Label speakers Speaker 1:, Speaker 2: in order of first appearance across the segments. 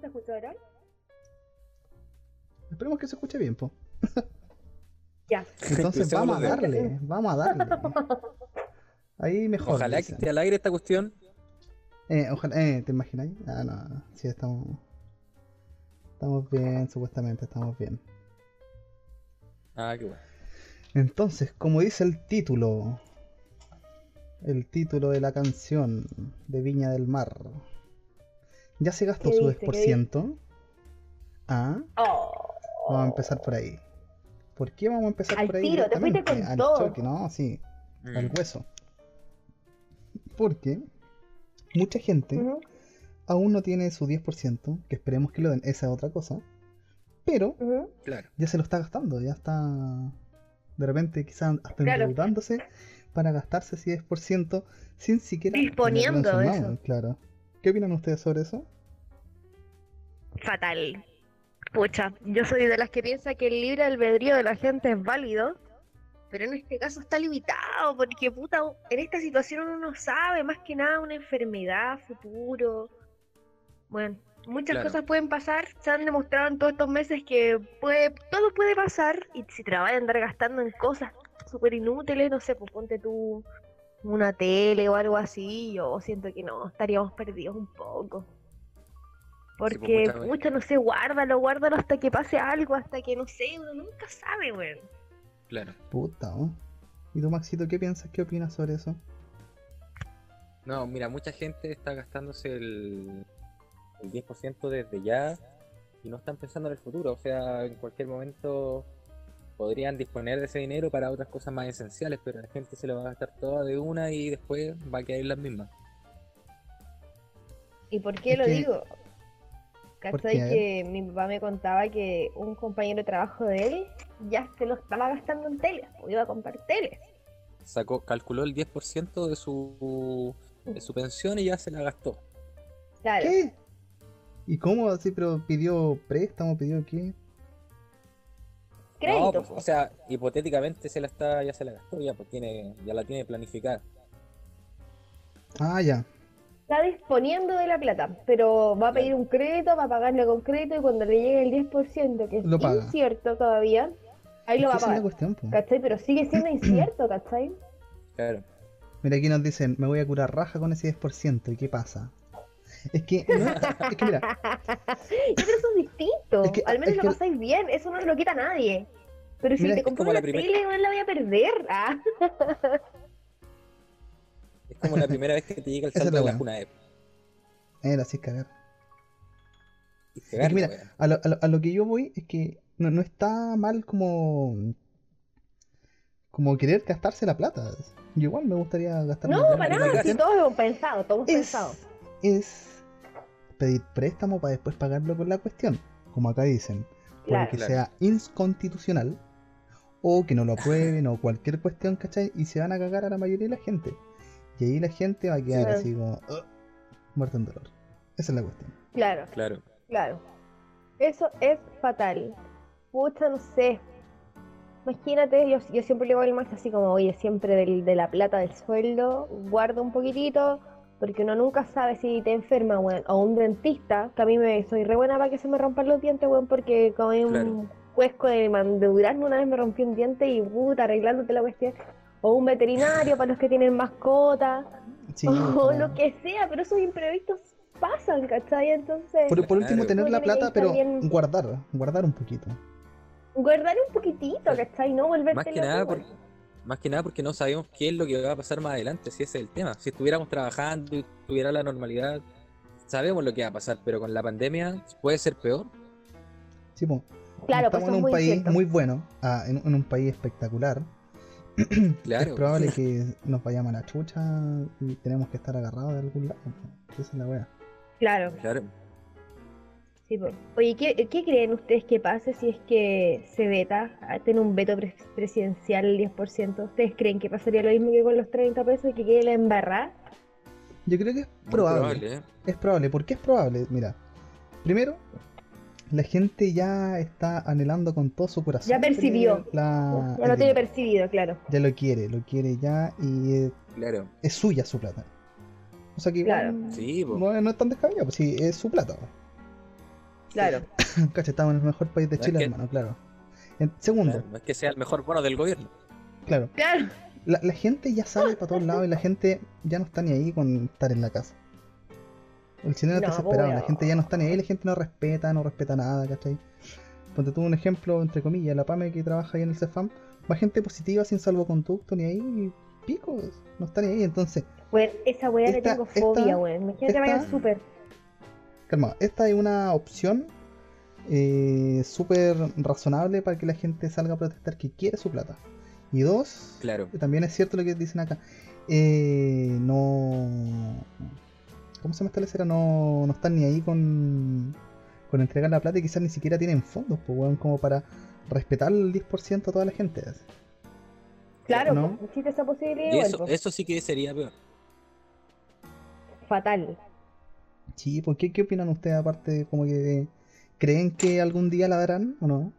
Speaker 1: ¿Se escucha ahora?
Speaker 2: Esperemos que se escuche bien, po.
Speaker 1: Ya.
Speaker 2: Entonces vamos a darle, vamos a darle. Ahí mejor.
Speaker 3: Ojalá que esté al aire esta cuestión.
Speaker 2: Eh, ojalá, eh, ¿te imagináis? Ah, no, no, sí, estamos. Estamos bien, supuestamente, estamos bien.
Speaker 3: Ah, qué bueno.
Speaker 2: Entonces, como dice el título, el título de la canción de Viña del Mar, ¿ya se gastó
Speaker 1: ¿Qué
Speaker 2: su
Speaker 1: dice? ¿Qué
Speaker 2: 10%? Ah,
Speaker 1: Oh.
Speaker 2: vamos a empezar por ahí. ¿Por qué vamos a empezar
Speaker 1: Al
Speaker 2: por ahí?
Speaker 1: tiro, te fuiste con
Speaker 2: Al
Speaker 1: todo.
Speaker 2: choque, no, sí, al
Speaker 3: Mm.
Speaker 2: hueso. Porque mucha gente aún no tiene su 10%, que esperemos que lo den, esa es otra cosa, pero.
Speaker 3: Claro.
Speaker 2: ya se lo está gastando, ya está de repente quizás hasta
Speaker 1: Claro.
Speaker 2: endeudándose para gastarse ese 10% sin siquiera
Speaker 1: Disponiendo
Speaker 2: manos, claro. ¿Qué opinan ustedes sobre eso?
Speaker 1: Fatal. Pucha, yo soy de las que piensa que el libre albedrío de la gente es válido, pero en este caso está limitado, porque puta, en esta situación uno no sabe, más que nada una enfermedad, futuro. Bueno, muchas
Speaker 3: Claro.
Speaker 1: cosas pueden pasar, se han demostrado en todos estos meses que puede, todo puede pasar, y si te la vas a andar gastando en cosas súper inútiles, no sé, pues ponte tú una tele o algo así, yo siento que no, estaríamos perdidos un poco.
Speaker 3: pues,
Speaker 1: Porque, mucho, no sé, guárdalo, guárdalo hasta que pase algo, hasta que, no sé, uno nunca sabe, weón.
Speaker 3: Claro.
Speaker 2: Puta, ¿oh? ¿Y tú, Maxito, qué piensas? ¿Qué opinas sobre eso?
Speaker 3: No, mira, mucha gente está gastándose el, el 10% desde ya y no están pensando en el futuro. O sea, en cualquier momento podrían disponer de ese dinero para otras cosas más esenciales, pero la gente se lo va a gastar toda de una y después va a quedar en las mismas.
Speaker 1: ¿Y por qué
Speaker 2: Es
Speaker 1: lo
Speaker 2: que-
Speaker 1: digo? ¿Cachai?
Speaker 2: qué?
Speaker 1: Que mi papá me contaba que un compañero de trabajo de él ya se lo estaba gastando en teles, pues iba a comprar teles.
Speaker 3: Sacó, calculó el 10% de su, de su pensión y ya se la gastó.
Speaker 1: Claro.
Speaker 2: ¿Qué? ¿Y cómo así? ¿Pero pidió préstamo? ¿Pidió qué?
Speaker 1: Crédito.
Speaker 3: No, pues, o
Speaker 1: pues.
Speaker 3: sea, hipotéticamente se la está, ya se la gastó, ya pues tiene, ya la tiene planificada.
Speaker 2: Ah, ya.
Speaker 1: Está disponiendo de la plata, pero va a pedir un crédito, va a pagarle con crédito y cuando le llegue el 10%, que es
Speaker 2: Lo paga.
Speaker 1: incierto todavía, ahí lo va a pagar.
Speaker 2: cuestión, po.
Speaker 1: ¿Cachai? Pero sigue siendo incierto, ¿cachai?
Speaker 3: Claro.
Speaker 2: Mira, aquí nos dicen, me voy a curar raja con ese 10%. ¿Y qué pasa? Es que, no, es que mira,
Speaker 1: Yo creo que eso es distinto.
Speaker 2: Es que-
Speaker 1: Al menos
Speaker 2: es
Speaker 1: lo
Speaker 2: que-
Speaker 1: pasáis bien, eso no se lo quita a nadie. Pero si
Speaker 2: Mira,
Speaker 1: te
Speaker 2: es
Speaker 1: compro
Speaker 3: como la
Speaker 1: una
Speaker 3: primer-
Speaker 1: tele, no la voy a perder. Ah.
Speaker 3: Es como la primera vez que te llega el
Speaker 2: es la
Speaker 3: de la cuna
Speaker 2: era así es cagar.
Speaker 3: Y
Speaker 2: Es que mira, a lo, a lo- a lo que yo voy es que no, no está mal como como querer gastarse la plata. Yo igual me gustaría gastarme
Speaker 1: No,
Speaker 2: la
Speaker 1: para nada, si todo hemos pensado, todo hemos pensado.
Speaker 2: Es, pedir préstamo para después pagarlo con la cuestión, como acá dicen,
Speaker 1: Claro.
Speaker 2: porque
Speaker 3: Claro.
Speaker 2: sea inconstitucional o que no lo aprueben o cualquier cuestión, ¿cachai? Y se van a cagar a la mayoría de la gente. Y ahí la gente va a quedar
Speaker 1: Claro.
Speaker 2: así como "Ugh", muerto en dolor. Esa es la cuestión.
Speaker 1: Claro,
Speaker 3: Claro.
Speaker 1: claro. Eso es fatal. Pucha, no sé. Imagínate, yo, yo siempre le digo al Max así como, oye, siempre del- de la plata del sueldo, guarda un poquitito, porque uno nunca sabe si te enferma, weón. O un dentista, que a mí me soy re buena para que se me rompan los dientes, weón, porque comí un
Speaker 3: Claro.
Speaker 1: cuesco de, man- de durazno, una vez me rompió un diente y puta, arreglándote la cuestión. O un veterinario para los que tienen mascotas,
Speaker 2: Sí,
Speaker 1: o lo que sea, pero esos imprevistos pasan, ¿cachai? Entonces,
Speaker 2: por, por último,
Speaker 3: Claro.
Speaker 2: tener la plata, pero
Speaker 1: bien-
Speaker 2: guardar, guardar un poquito.
Speaker 1: guardar un poquitito, ¿cachai? No volverte
Speaker 3: Más que nada. Más que nada porque no sabemos qué es lo que va a pasar más adelante, si ese es el tema. Si estuviéramos trabajando y tuviera la normalidad, sabemos lo que va a pasar, pero con la pandemia puede ser peor.
Speaker 2: Sí, po.
Speaker 1: Claro, pues
Speaker 2: estamos
Speaker 1: eso
Speaker 2: en
Speaker 1: es
Speaker 2: un
Speaker 1: muy
Speaker 2: país
Speaker 1: cierto.
Speaker 2: muy bueno, ah, en, en un país espectacular.
Speaker 3: Claro.
Speaker 2: Es probable que nos vayamos a la chucha y tenemos que estar agarrados de algún lado. Esa es la wea.
Speaker 1: Claro,
Speaker 3: Claro.
Speaker 1: Sí, pues. Oye, ¿qué, qué creen ustedes que pase si es que se veta, ah, tiene un veto pres- presidencial el 10%? ¿Ustedes creen que pasaría lo mismo que con los 30 pesos y que quede la embarrada?
Speaker 2: Yo creo que es probable.
Speaker 3: probable, ¿eh?
Speaker 2: Es probable. ¿Por qué es probable? Mira, primero, la gente ya está anhelando con todo su corazón.
Speaker 1: Ya percibió.
Speaker 2: la-
Speaker 1: ya lo tiene percibido, claro.
Speaker 2: Ya lo quiere, lo quiere ya y es,
Speaker 3: Claro.
Speaker 2: es suya su plata. O sea que igual
Speaker 1: Claro.
Speaker 3: Sí, po.
Speaker 2: no, no es tan descabellado, pues sí, es su plata.
Speaker 1: Claro.
Speaker 2: Cacha, estamos en el mejor país de
Speaker 3: No es
Speaker 2: Chile,
Speaker 3: que-
Speaker 2: hermano, claro. En- segundo,
Speaker 3: Claro, no es que sea el mejor bono del gobierno.
Speaker 2: claro,
Speaker 1: Claro.
Speaker 2: la, la gente ya sale para todos lados y la gente ya no está ni ahí con estar en la casa. El chileno
Speaker 1: No,
Speaker 2: está
Speaker 1: po,
Speaker 2: desesperado, la gente ya no está ni ahí, la gente no respeta, no respeta nada, ¿cachai? Ponte tú un ejemplo, entre comillas, la PAME que trabaja ahí en el CEFAM, va gente positiva sin salvoconducto ni ahí, y pico, no está ni ahí, entonces,
Speaker 1: Bueno, esa weá le tengo fobia, weón. Imagínate
Speaker 2: esta-
Speaker 1: vaya súper.
Speaker 2: Calma, esta es una opción eh, súper razonable para que la gente salga a protestar que quiere su plata. Y dos,
Speaker 3: Claro.
Speaker 2: también es cierto lo que dicen acá, eh, no... ¿Cómo se llama esta lecera? No, no están ni ahí con, con entregar la plata y quizás ni siquiera tienen fondos, pues, weón, como para respetar el 10% a toda la gente.
Speaker 1: Claro,
Speaker 2: ¿No?
Speaker 1: pues, existe esa posibilidad
Speaker 3: Y eso, eso sí que sería peor.
Speaker 1: Fatal.
Speaker 2: Sí, ¿por qué, qué opinan ustedes aparte de como que creen que algún día la darán o no?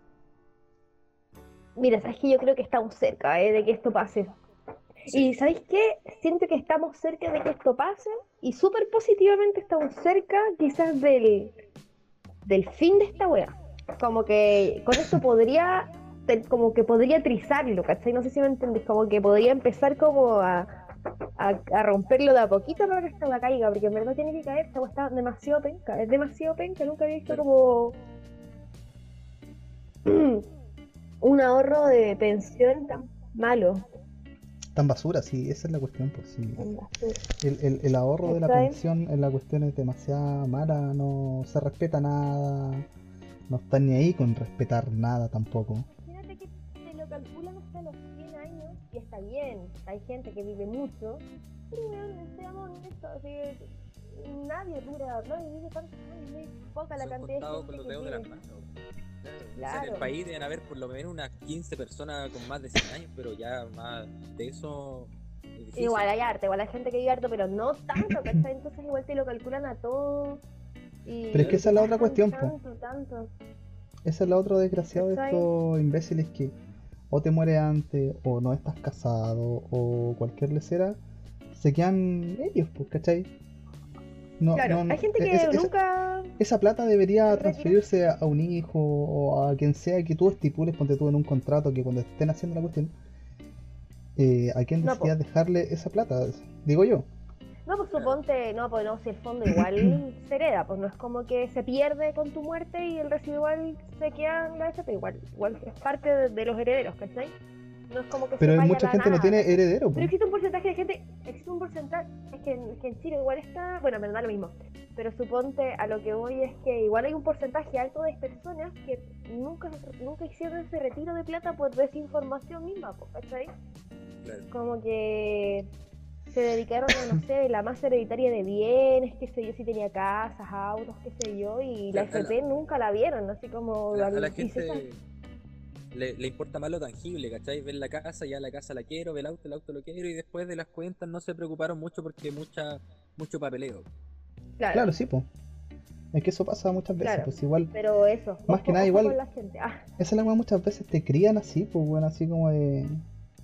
Speaker 1: Mira, sabes que yo creo que estamos cerca eh, de que esto pase. Y ¿sabéis qué? Siento que estamos cerca de que esto pase y súper positivamente estamos cerca quizás del, del fin de esta wea. Como que con esto podría, como que podría trizarlo, ¿cachai? No sé si me entendés, como que podría empezar como a, a, a romperlo de a poquito para que esta caiga, porque en verdad tiene que caer, esta está demasiado penca, es demasiado penca, nunca había visto como un ahorro de pensión tan malo.
Speaker 2: Tan basura, sí, esa es la cuestión, pues sí. El, el- el ahorro de la pensión en la cuestión es demasiado mala, no se respeta nada, no están ni ahí con respetar nada tampoco.
Speaker 1: Imagínate que te lo calculan hasta los 100 años y está bien, hay gente que vive mucho, pero seamos honestos, así, nadie dura, nadie vive tantos años, muy poca la
Speaker 3: Son
Speaker 1: cantidad de
Speaker 3: contados
Speaker 1: gente
Speaker 3: con los
Speaker 1: que
Speaker 3: dedos de las
Speaker 1: vive.
Speaker 3: manos. Claro. O sea, en el país deben haber por lo menos unas 15 personas con más de 100 años, pero ya más de eso es.
Speaker 1: Igual hay arte, igual hay gente que vive harto, pero no tanto, ¿cachai? Entonces igual te lo calculan a todo. Y
Speaker 2: Pero es que esa es la otra cuestión, po.
Speaker 1: Tanto, tanto.
Speaker 2: Esa es la otra desgraciada de estos imbéciles que o te mueres antes, o no estás casado, o cualquier lecera, se quedan ellos, pues, ¿cachai? No,
Speaker 1: Claro,
Speaker 2: no, no,
Speaker 1: hay gente que
Speaker 2: es- es-
Speaker 1: nunca.
Speaker 2: Esa plata debería transferirse a un hijo o a quien sea que tú estipules, ponte tú en un contrato que cuando estén haciendo la cuestión, eh, a
Speaker 1: po.
Speaker 2: decidas dejarle esa plata, digo yo.
Speaker 1: No, pues suponte, no, pues no, si el fondo igual se hereda, pues no es como que se pierde con tu muerte y el residual se queda en la FP, igual, igual es parte de, de los herederos, ¿cachai? No es como que
Speaker 2: Pero
Speaker 1: se vaya
Speaker 2: mucha gente no
Speaker 1: nada,
Speaker 2: tiene
Speaker 1: ¿cachai?
Speaker 2: heredero,
Speaker 1: Pero existe un porcentaje de gente, existe un porcentaje, es que, en- es que en Chile igual está, bueno, me da lo mismo, pero suponte a lo que voy es que igual hay un porcentaje alto de personas que nunca, nunca hicieron ese retiro de plata por desinformación misma, ¿cachai?
Speaker 3: Claro.
Speaker 1: como que se dedicaron a, no sé, la más hereditaria de bienes, qué sé yo, si tenía casas, autos, qué sé yo, y la FP nunca la vieron, así como...
Speaker 3: A la, a la gente le, le importa más lo tangible, ¿cachai? Ver la casa, ya la casa la quiero, ver el auto, el auto lo quiero, y después de las cuentas no se preocuparon mucho porque mucha mucho papeleo.
Speaker 1: Claro,
Speaker 2: Claro, sí, pues. Es que eso pasa muchas veces,
Speaker 1: Claro.
Speaker 2: pues igual,
Speaker 1: pero eso.
Speaker 2: Más que nada, igual-
Speaker 1: la gente. Ah,
Speaker 2: esa es la muchas veces te crían así, pues bueno, así como de,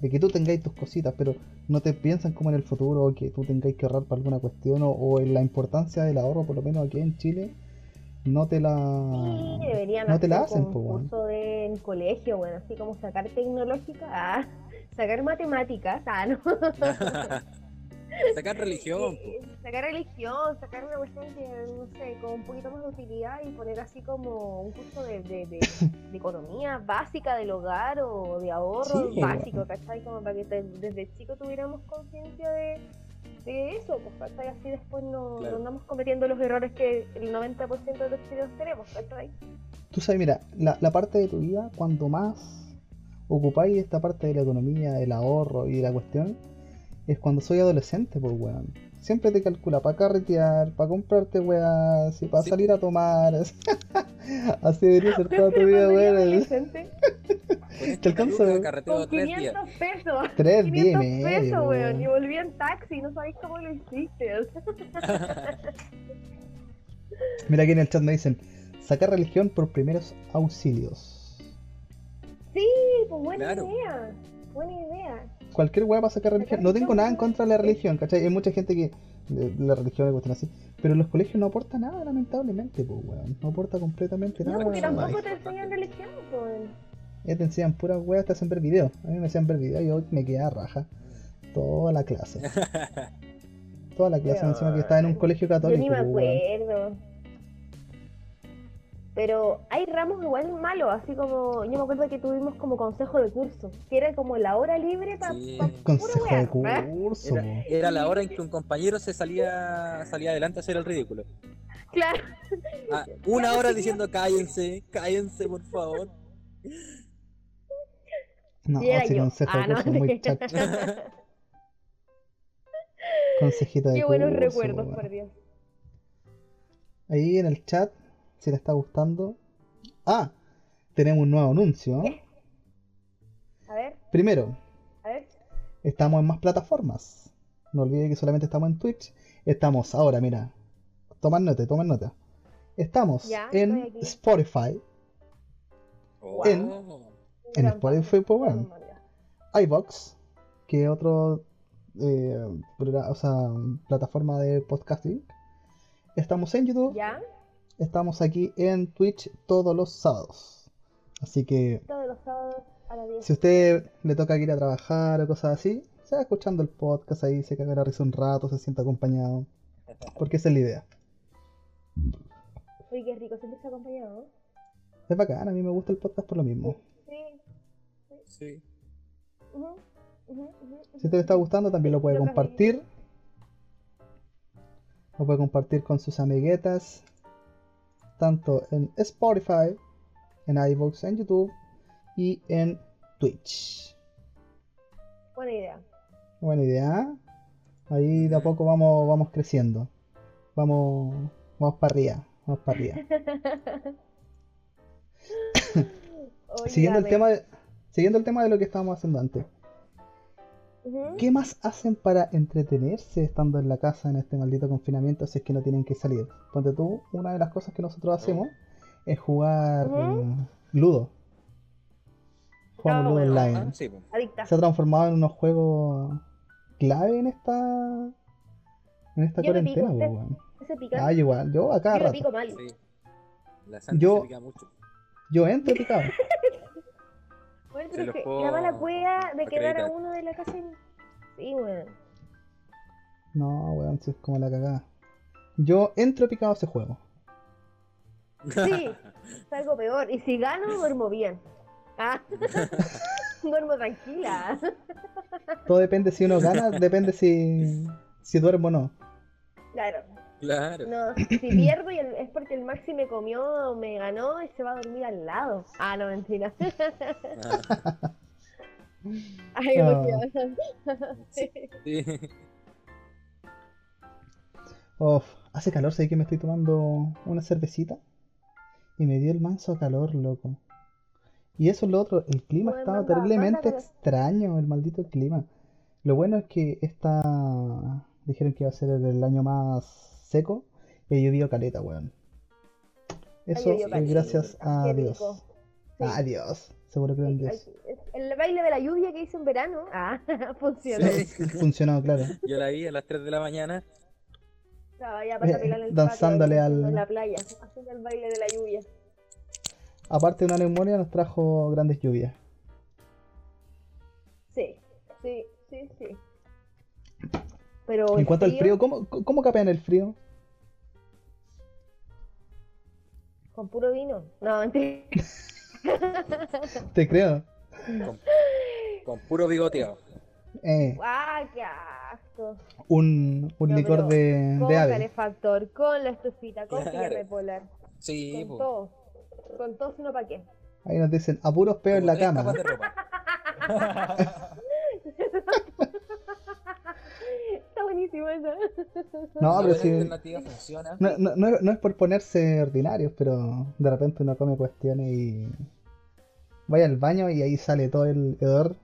Speaker 2: de que tú tengáis tus cositas, pero no te piensan como en el futuro o que tú tengáis que ahorrar para alguna cuestión o, o en la importancia del ahorro, por lo menos aquí en Chile, no te la...
Speaker 1: sí, deberían
Speaker 2: no te la
Speaker 1: hacer
Speaker 2: hacen, pues
Speaker 1: un
Speaker 2: bueno.
Speaker 1: curso de, en colegio, bueno, así como sacar tecnológica, ah, sacar matemáticas, ah, ¿no?
Speaker 3: Sacar religión,
Speaker 1: sacar religión, sacar una cuestión que, no sé, con un poquito más de utilidad y poner así como un curso de, de, de- de economía básica del hogar o de ahorro
Speaker 2: Sí,
Speaker 1: básico,
Speaker 2: bueno.
Speaker 1: ¿cachai? Como para que te- desde chico tuviéramos conciencia de, de eso, pues, ¿cachai? Así después no,
Speaker 3: Claro.
Speaker 1: no andamos cometiendo los errores que el 90% de los chilenos tenemos, ¿cachai?
Speaker 2: Tú sabes, mira, la, la parte de tu vida, cuando más ocupáis esta parte de la economía, el ahorro y la cuestión, es cuando soy adolescente, pues weón. Siempre te calcula para carretear, para comprarte weas, y para
Speaker 3: Sí.
Speaker 2: salir a tomar. Así debería ser toda tu vida, weón.
Speaker 1: adolescente,
Speaker 3: Con esta
Speaker 2: alcanza,
Speaker 1: con
Speaker 3: tres días.
Speaker 1: 500 pesos.
Speaker 2: Tres días y
Speaker 1: 500
Speaker 2: medio,
Speaker 1: pesos, weón, y volví en taxi, no sabéis cómo lo hiciste.
Speaker 2: Mira aquí en el chat me dicen, sacar religión por primeros auxilios.
Speaker 1: Sí, pues buena
Speaker 3: Claro.
Speaker 1: idea. Buena idea.
Speaker 2: Cualquier wea para sacar religión. No tengo nada en contra de la religión, ¿cachai? Hay mucha gente que de, de la religión cuestiones así. Pero los colegios no aporta nada, lamentablemente, pues, weón. No aporta completamente
Speaker 1: No,
Speaker 2: nada.
Speaker 1: porque
Speaker 3: no,
Speaker 1: tampoco
Speaker 3: no.
Speaker 1: te enseñan religión, pues.
Speaker 2: Eh, te enseñan puras weas, te hacen ver videos. A mí me hacían ver videos y yo me quedé a raja. Toda la clase. Toda la clase
Speaker 1: Pero-
Speaker 2: encima que estaba en un colegio
Speaker 1: Yo
Speaker 2: católico.
Speaker 1: ni me
Speaker 2: pues, weón.
Speaker 1: Pero hay ramos igual malos, así como yo me acuerdo que tuvimos como consejo de curso, que era como la hora libre para
Speaker 3: Sí.
Speaker 2: Consejo de
Speaker 1: ¿eh?
Speaker 2: curso,
Speaker 3: Era, la hora en que un compañero se salía salía adelante a hacer el ridículo.
Speaker 1: Claro.
Speaker 3: Ah, una hora diciendo cállense, cállense por favor.
Speaker 2: No, ese
Speaker 1: yo.
Speaker 2: consejo
Speaker 1: Ah,
Speaker 2: de
Speaker 1: no.
Speaker 2: curso muy chacho. Consejito de
Speaker 1: Qué buenos
Speaker 2: curso,
Speaker 1: recuerdos, por Dios.
Speaker 2: Ahí en el chat, si le está gustando. Ah, tenemos un nuevo anuncio.
Speaker 1: A ver,
Speaker 2: Primero,
Speaker 1: a ver.
Speaker 2: estamos en más plataformas. No olvide que solamente estamos en Twitch. Estamos ahora, mira. Toman nota, toman nota. Estamos
Speaker 1: Ya,
Speaker 2: en. Spotify,
Speaker 3: Oh.
Speaker 2: En- en Spotify, pues, bueno.
Speaker 1: paso.
Speaker 2: iVox, que es otro eh, o sea, plataforma de podcasting. Estamos en YouTube,
Speaker 1: ¿Ya?
Speaker 2: Estamos aquí en Twitch todos los sábados. Así que
Speaker 1: Todos los sábados a las 10.
Speaker 2: si a usted le toca ir a trabajar o cosas así, se va escuchando el podcast ahí, se caga la risa un rato, se sienta acompañado. Porque esa es la idea.
Speaker 1: Uy, qué rico, siempre está acompañado.
Speaker 2: Es bacán, a mí me gusta el podcast por lo mismo.
Speaker 1: Sí.
Speaker 3: Sí.
Speaker 2: a usted le está gustando, también lo puede compartir. Lo puede compartir con sus amiguetas. Tanto en Spotify, en iVoox, en YouTube y en Twitch.
Speaker 1: Buena idea.
Speaker 2: Buena idea. ¿eh? Ahí de a poco vamos, vamos creciendo. Vamos, vamos para arriba. Vamos para arriba. Siguiendo el, tema de, siguiendo el tema de lo que estábamos haciendo antes. ¿Qué más hacen para entretenerse estando en la casa en este maldito confinamiento si es que no tienen que salir? Ponte tú, una de las cosas que nosotros hacemos es jugar eh, Ludo. Jugamos
Speaker 1: Ah,
Speaker 2: Ludo
Speaker 1: bueno.
Speaker 2: Online.
Speaker 3: Ah, sí.
Speaker 2: Se ha transformado en unos juegos clave en esta en esta
Speaker 1: Yo me pico,
Speaker 2: cuarentena,
Speaker 1: usted.
Speaker 2: Ah, igual, yo a cada
Speaker 1: yo
Speaker 2: rato.
Speaker 1: pico mal.
Speaker 3: Sí. La Santi
Speaker 2: Yo-
Speaker 3: se pica mucho.
Speaker 2: Yo entro picado.
Speaker 1: Bueno, pero es que la mala cueva de quedar a uno de la casa. y- Sí, weón.
Speaker 2: No, weón, si es como la cagada. Yo entro picado a ese juego.
Speaker 1: Sí, es algo peor. Y si gano, duermo bien. Ah, duermo tranquila.
Speaker 2: Todo depende si uno gana, depende si, si duermo o no.
Speaker 1: Claro.
Speaker 3: Claro.
Speaker 1: No, si pierdo y el- es porque el Maxi me comió, me ganó y se va a dormir al lado. Ah, no, mentira.
Speaker 3: Ah,
Speaker 1: Ay,
Speaker 2: Ah.
Speaker 1: emoción.
Speaker 3: sí.
Speaker 2: Uf, hace calor, sé que me estoy tomando una cervecita y me dio el manso calor, loco. Y eso es lo otro, el clima
Speaker 1: Bueno,
Speaker 2: estaba
Speaker 1: manda-
Speaker 2: terriblemente
Speaker 1: manda-
Speaker 2: extraño, el maldito clima. Lo bueno es que esta dijeron que iba a ser el año más seco y ha llovido caleta, weón. Eso es
Speaker 3: caleta.
Speaker 2: gracias a
Speaker 1: Qué
Speaker 2: Dios.
Speaker 1: Sí.
Speaker 2: A Dios, seguro que en Dios.
Speaker 1: El baile de la lluvia que hice en verano. Ah, funcionó.
Speaker 3: Sí.
Speaker 2: Funcionó, claro.
Speaker 3: Yo la vi a las 3 de la mañana.
Speaker 1: Estaba ya para
Speaker 2: Eh,
Speaker 1: el
Speaker 2: danzándole
Speaker 1: patio,
Speaker 2: al-
Speaker 1: En la playa, haciendo el baile de la lluvia.
Speaker 2: Aparte de una neumonía, nos trajo grandes lluvias.
Speaker 1: Sí, sí, sí, sí. Pero
Speaker 2: En cuanto al frío, ¿cómo, cómo capean el frío?
Speaker 1: Con puro vino. No, mentira.
Speaker 2: Te creo.
Speaker 3: Con, con puro bigoteado.
Speaker 2: Eh,
Speaker 1: ¡Ah, qué asco!
Speaker 2: un, un
Speaker 1: No,
Speaker 2: licor de,
Speaker 1: Con
Speaker 2: de ave.
Speaker 1: calefactor, con la estufita, con
Speaker 3: Claro.
Speaker 1: silla bipolar,
Speaker 3: Sí,
Speaker 1: con
Speaker 3: po.
Speaker 1: todo. Con todo, sino para qué.
Speaker 2: Ahí nos dicen, a puros peos en la cama.
Speaker 1: buenísimo eso.
Speaker 2: No, pero
Speaker 3: alternativa funciona.
Speaker 2: No, no, no, es- no es por ponerse ordinarios, pero de repente uno come cuestiones y. Vaya al baño y ahí sale todo el hedor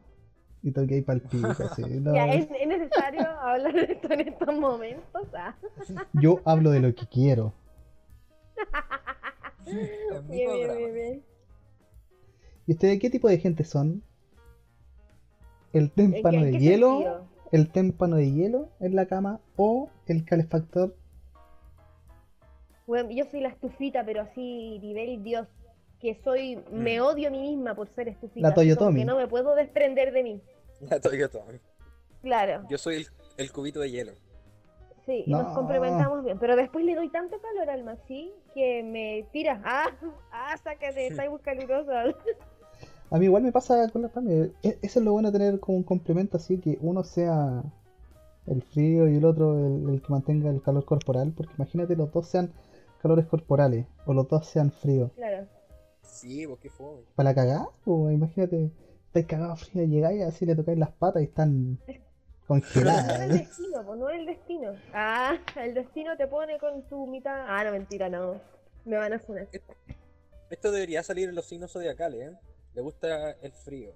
Speaker 2: y todo que hay para el pico. así. No,
Speaker 1: Ya, ¿es, es necesario hablar de esto en estos momentos. Ah,
Speaker 2: Yo hablo de lo que quiero.
Speaker 1: Bien, bien, bien, bien.
Speaker 2: ¿Y ustedes qué tipo de gente son? ¿El
Speaker 1: ¿En
Speaker 2: témpano
Speaker 1: qué- en
Speaker 2: de hielo?
Speaker 1: sentido?
Speaker 2: El témpano de hielo en la cama o el calefactor.
Speaker 1: Bueno, yo soy la estufita, pero así nivel Dios. Que soy, me odio a mí misma por ser estufita.
Speaker 2: La Toyotomi.
Speaker 1: Que no me puedo desprender de mí.
Speaker 3: La Toyota.
Speaker 1: Claro,
Speaker 3: Yo soy el, el cubito de hielo.
Speaker 1: sí, y
Speaker 2: No.
Speaker 1: nos complementamos bien. Pero después le doy tanto calor al Maxi que me tira. ¡Ah! ¡Ah! Sácate! Está muy calurosa.
Speaker 2: A mí igual me pasa con la Pame. E- Eso es lo bueno de tener como un complemento así, que uno sea el frío y el otro el, el que mantenga el calor corporal, porque imagínate los dos sean calores corporales o los dos sean fríos.
Speaker 1: Claro.
Speaker 3: Sí, vos qué fue.
Speaker 2: Para la cagada, o imagínate, estáis cagados frío, llegáis y así le tocáis las patas y están
Speaker 1: No es el
Speaker 2: congeladas.
Speaker 1: destino, pues no es el destino. Ah, el destino te pone con tu mitad. Ah, no, mentira, no. Me van a funar.
Speaker 3: Esto debería salir en los signos zodiacales, ¿eh? Le gusta el frío.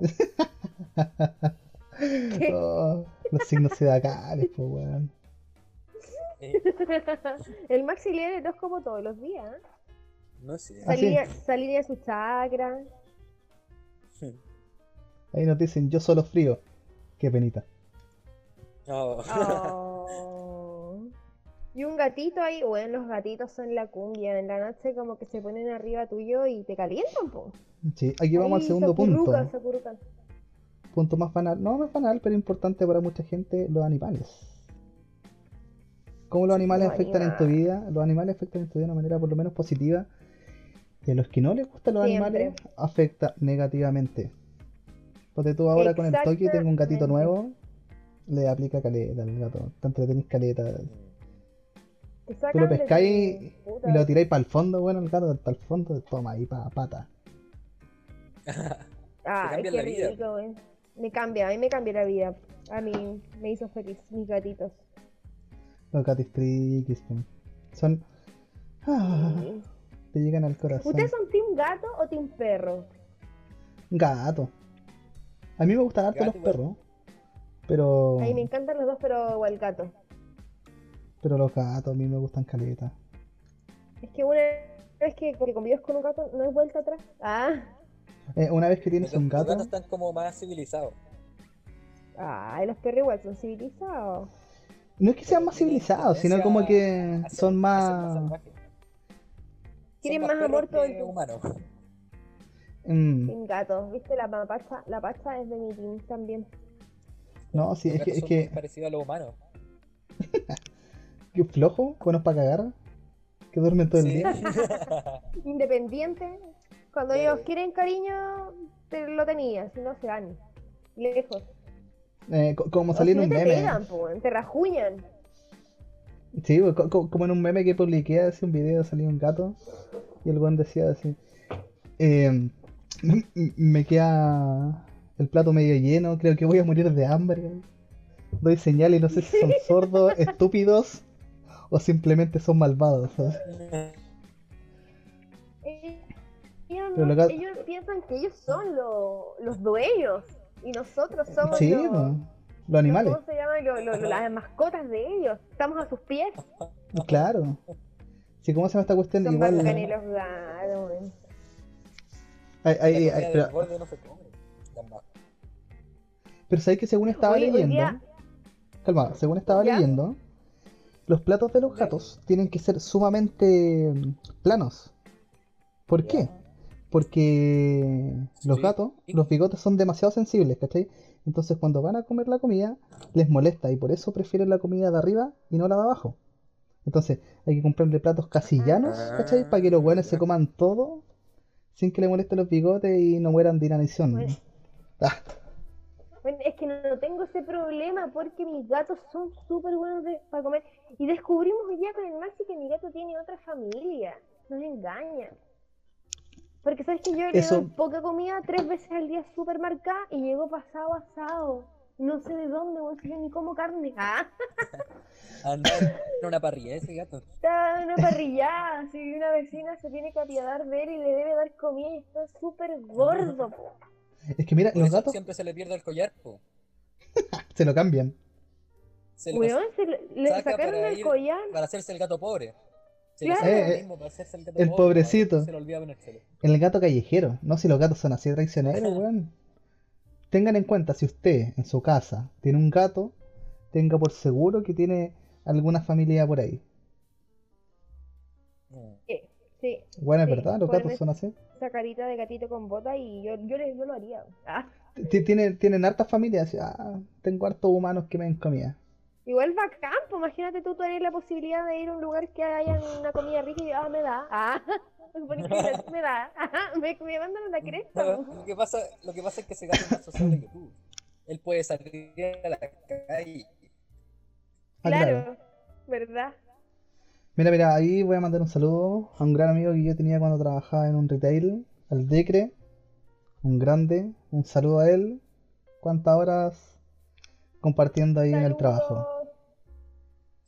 Speaker 2: Oh, los signos zodiacales, pues weón.
Speaker 3: Eh,
Speaker 1: el Maxi lee el horóscopo todos los días. ¿eh?
Speaker 3: no sé.
Speaker 2: Ah, sí.
Speaker 1: Salía, salía de su chakra.
Speaker 2: Ahí nos dicen yo solo frío. Qué penita.
Speaker 3: Oh.
Speaker 1: Oh. Y un gatito ahí, bueno, los gatitos son la cumbia. En la noche como que se ponen arriba tuyo y te calientan, po.
Speaker 2: Sí, aquí vamos al segundo punto. Punto más banal. No, es banal, pero importante para mucha gente, los animales. ¿Cómo los animales
Speaker 1: los
Speaker 2: afectan en tu vida? Los animales afectan en tu vida de una manera por lo menos positiva. Y a los que no les gustan los
Speaker 1: Siempre.
Speaker 2: animales, afecta negativamente. Porque tú ahora con el toque tengo un gatito nuevo, le aplica caleta al gato. Te entretenís caleta. Tú lo pescáis y lo tiráis para el fondo, bueno, el gato para el fondo, toma ahí para pata.
Speaker 1: Ah,
Speaker 3: la vida.
Speaker 1: rico, güey. Me cambia, a mí me cambia la vida. A mí me hizo feliz, mis gatitos.
Speaker 2: Los gatos triquis, po. son. Ah,
Speaker 1: Sí.
Speaker 2: te llegan al corazón.
Speaker 1: ¿Ustedes son team gato o team perro?
Speaker 2: Gato. A mí me gustan harto
Speaker 3: Gato
Speaker 2: los perros. Pero.
Speaker 1: A mí me encantan los dos, pero igual gato.
Speaker 2: Pero los gatos a mí me gustan caleta.
Speaker 1: Es que una vez que, que convives con un gato, no hay vuelta atrás. Ah,
Speaker 2: Eh, una vez que tienes
Speaker 3: Los,
Speaker 2: un
Speaker 3: los
Speaker 2: gato.
Speaker 3: gatos están como más civilizados.
Speaker 1: ay, los perros igual son civilizados.
Speaker 2: No es que sean más civilizados, sino como que son más.
Speaker 3: salvajes.
Speaker 1: Tienen
Speaker 3: Son
Speaker 1: más
Speaker 3: perros
Speaker 1: amor todo el
Speaker 3: humanos.
Speaker 2: Mm,
Speaker 1: Team gato, ¿viste? La mapacha, la pacha es de mi team también.
Speaker 2: No, sí,
Speaker 3: Los
Speaker 2: es que,
Speaker 3: gatos
Speaker 2: es
Speaker 3: son
Speaker 2: que,
Speaker 3: muy parecidos a los humanos.
Speaker 2: que flojo, buenos para cagar. Que duermen todo el
Speaker 3: Sí.
Speaker 2: día.
Speaker 1: Independiente. Cuando ellos quieren cariño, te lo tenías, si no se van. Lejos.
Speaker 2: Eh, co- como
Speaker 1: O
Speaker 2: salió
Speaker 1: si
Speaker 2: en
Speaker 1: no
Speaker 2: un
Speaker 1: te
Speaker 2: meme.
Speaker 1: pegan, po, te rajuñan.
Speaker 2: Sí, pues, co- co- como en un meme que publiqué hace un video salió un gato y el buen decía así, eh, m- m- me queda el plato medio lleno, creo que voy a morir de hambre. Doy señales y no sé si son sordos, estúpidos o simplemente son malvados. ¿sabes?
Speaker 1: Eh, Ellos,
Speaker 2: Pero
Speaker 1: no-
Speaker 2: lo que-
Speaker 1: ellos piensan que ellos son lo- los dueños y nosotros somos
Speaker 2: Sí,
Speaker 1: los,
Speaker 2: pues, los animales,
Speaker 1: ¿cómo se llama? Lo- lo- lo- las mascotas de ellos. Estamos a sus pies.
Speaker 2: claro. Sí, ¿cómo se llama esta cuestión?
Speaker 1: Son
Speaker 2: Igual,
Speaker 1: bacanes los
Speaker 3: La
Speaker 2: hay-
Speaker 3: comida
Speaker 2: pero,
Speaker 3: no se come.
Speaker 2: Pero sabes que según estaba
Speaker 1: Oye,
Speaker 2: leyendo,
Speaker 1: día-
Speaker 2: calma, según estaba
Speaker 1: ¿Ya?
Speaker 2: leyendo, los platos de los gatos tienen que ser sumamente mm, planos. ¿Por qué? Porque los
Speaker 3: Sí.
Speaker 2: gatos, los bigotes son demasiado sensibles, ¿cachai? Entonces cuando van a comer la comida, les molesta y por eso prefieren la comida de arriba y no la de abajo. Entonces hay que comprarle platos casi llanos, ¿cachai? Para que los buenos se
Speaker 3: Ah.
Speaker 2: coman todo sin que le molesten los bigotes y no mueran de inanición.
Speaker 1: Bueno.
Speaker 2: Ah,
Speaker 1: Bueno, es que no tengo ese problema porque mis gatos son súper buenos de- para comer. Y descubrimos día con el Maxi que mi gato tiene otra familia. Nos engaña. Porque sabes que yo le
Speaker 2: Eso-
Speaker 1: doy poca comida tres veces al día súper marcada y llegó pasado asado. No sé de dónde, sé yo ni como carne. Ah,
Speaker 3: Anda en una parrilla ese gato.
Speaker 1: está en una parrillada. Si una vecina se tiene que apiadar de él y le debe dar comida y está súper gordo.
Speaker 2: Es que mira,
Speaker 3: Por
Speaker 2: los
Speaker 3: eso
Speaker 2: gatos
Speaker 3: siempre se le pierde el collar, po.
Speaker 2: se lo cambian.
Speaker 3: Se lo-
Speaker 1: Weón, se le, le
Speaker 3: saca
Speaker 1: sacaron
Speaker 3: para
Speaker 1: el
Speaker 3: ir-
Speaker 1: collar.
Speaker 3: para hacerse el gato pobre. Se
Speaker 1: Claro.
Speaker 3: le saca
Speaker 2: Eh,
Speaker 3: lo
Speaker 2: eh,
Speaker 3: mismo para hacerse el gato
Speaker 2: el
Speaker 3: pobre,
Speaker 2: pobrecito.
Speaker 3: ¿no? Se le olvida ponérselo.
Speaker 2: El gato callejero. No, si los gatos son así traicioneros, weón. tengan en cuenta, si usted en su casa tiene un gato, tenga por seguro que tiene alguna familia por ahí.
Speaker 3: Mm.
Speaker 1: Sí.
Speaker 2: Bueno, es
Speaker 1: Sí,
Speaker 2: verdad, los gatos son así.
Speaker 1: Esa carita de gatito con bota y yo, yo, le- yo lo haría. Ah,
Speaker 2: Tienen, tienen hartas familias. Ah, tengo hartos humanos que me den comida.
Speaker 1: igual bacán, pues imagínate tú tener la posibilidad de ir a un lugar que haya una comida rica y ah, me da. Ah, me da. Ah, me, me mandan a la cresta.
Speaker 3: Lo
Speaker 1: pues.
Speaker 3: que pasa, lo que pasa es que ese gato es más sociable que tú. Él puede salir a la calle.
Speaker 2: Ah, claro.
Speaker 1: Claro, ¿verdad?
Speaker 2: Mira, mira, ahí voy a mandar un saludo a un gran amigo que yo tenía cuando trabajaba en un retail, al Decre, un grande, un saludo a él. ¿Cuántas horas compartiendo ahí en el trabajo?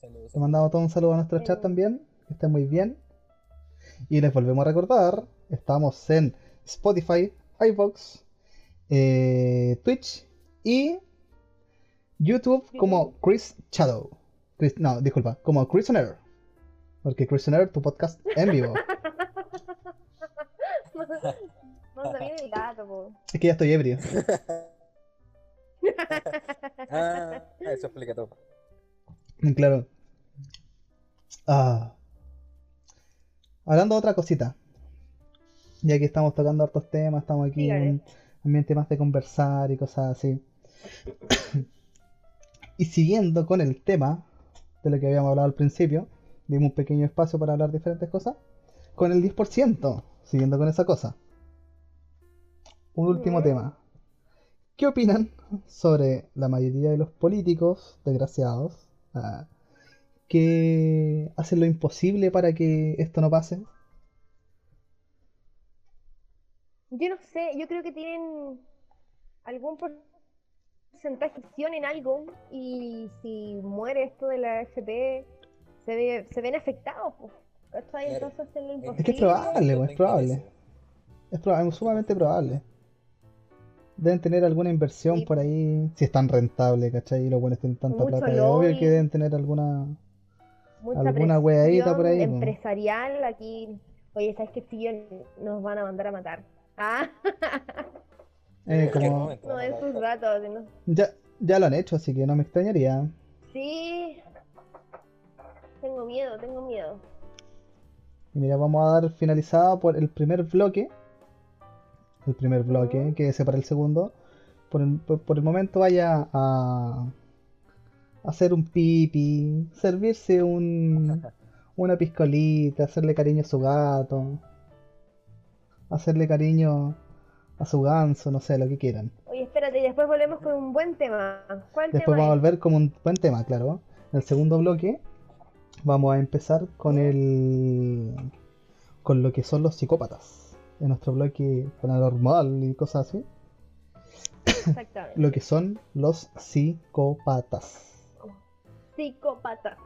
Speaker 1: Saludos.
Speaker 2: Le mandamos todo un saludo a nuestro chat también, que estén muy bien. Y les volvemos a recordar, estamos en Spotify, iVoox, eh, Twitch y YouTube como Chris Shadow. Chris- no, disculpa, como Chris on Air. Porque Chris on Air, tu podcast en vivo.
Speaker 1: No sabía el gato, po.
Speaker 2: Es que ya estoy ebrio.
Speaker 3: Ah, eso explica todo.
Speaker 2: Claro. Ah. Hablando de otra cosita. Ya que estamos tocando hartos temas, estamos aquí en un ambiente más de conversar y cosas así. y siguiendo con el tema de lo que habíamos hablado al principio, dimos un pequeño espacio para hablar diferentes cosas. Con el 10%, siguiendo con esa cosa. Un último tema. ¿Qué opinan sobre la mayoría de los políticos, desgraciados, ah, que hacen lo imposible para que esto no pase?
Speaker 1: Yo no sé, yo creo que tienen algún porcentaje en algo y si muere esto de la FP, se, ve, se ven afectados. pues, ¿cachai?
Speaker 3: Claro.
Speaker 1: Entonces hacen lo
Speaker 3: Es
Speaker 2: Es que es probable, pues, es probable. Es proba- es sumamente probable. Deben tener alguna inversión
Speaker 1: Sí.
Speaker 2: por ahí, si es tan rentable, ¿cachai? Y los buenos tienen tanta
Speaker 1: Mucho
Speaker 2: plata, es obvio que deben tener alguna...
Speaker 1: Mucha
Speaker 2: alguna weadita por ahí,
Speaker 1: empresarial aquí. Oye, ¿sabes qué pillo? Nos van a mandar a matar. Ah,
Speaker 2: eh, como...
Speaker 1: no sus datos. ¿no?
Speaker 2: Ya, ya lo han hecho, así que no me extrañaría.
Speaker 1: Sí. Tengo miedo, tengo miedo.
Speaker 2: Y mira, vamos a dar finalizada por el primer bloque. El primer bloque, que separa el segundo. Por el, por, por el momento vaya a hacer un pipi, servirse un, una piscolita, hacerle cariño a su gato, hacerle cariño a su ganso, no sé, lo que quieran.
Speaker 1: Oye, espérate, y después volvemos con un buen tema. ¿Cuál
Speaker 2: Después
Speaker 1: tema
Speaker 2: vamos a volver como un buen tema, claro. En el segundo bloque vamos a empezar con el con lo que son los psicópatas. En nuestro bloque paranormal y cosas así.
Speaker 1: Exactamente.
Speaker 2: Lo que son los psicópatas.
Speaker 1: Psicópata.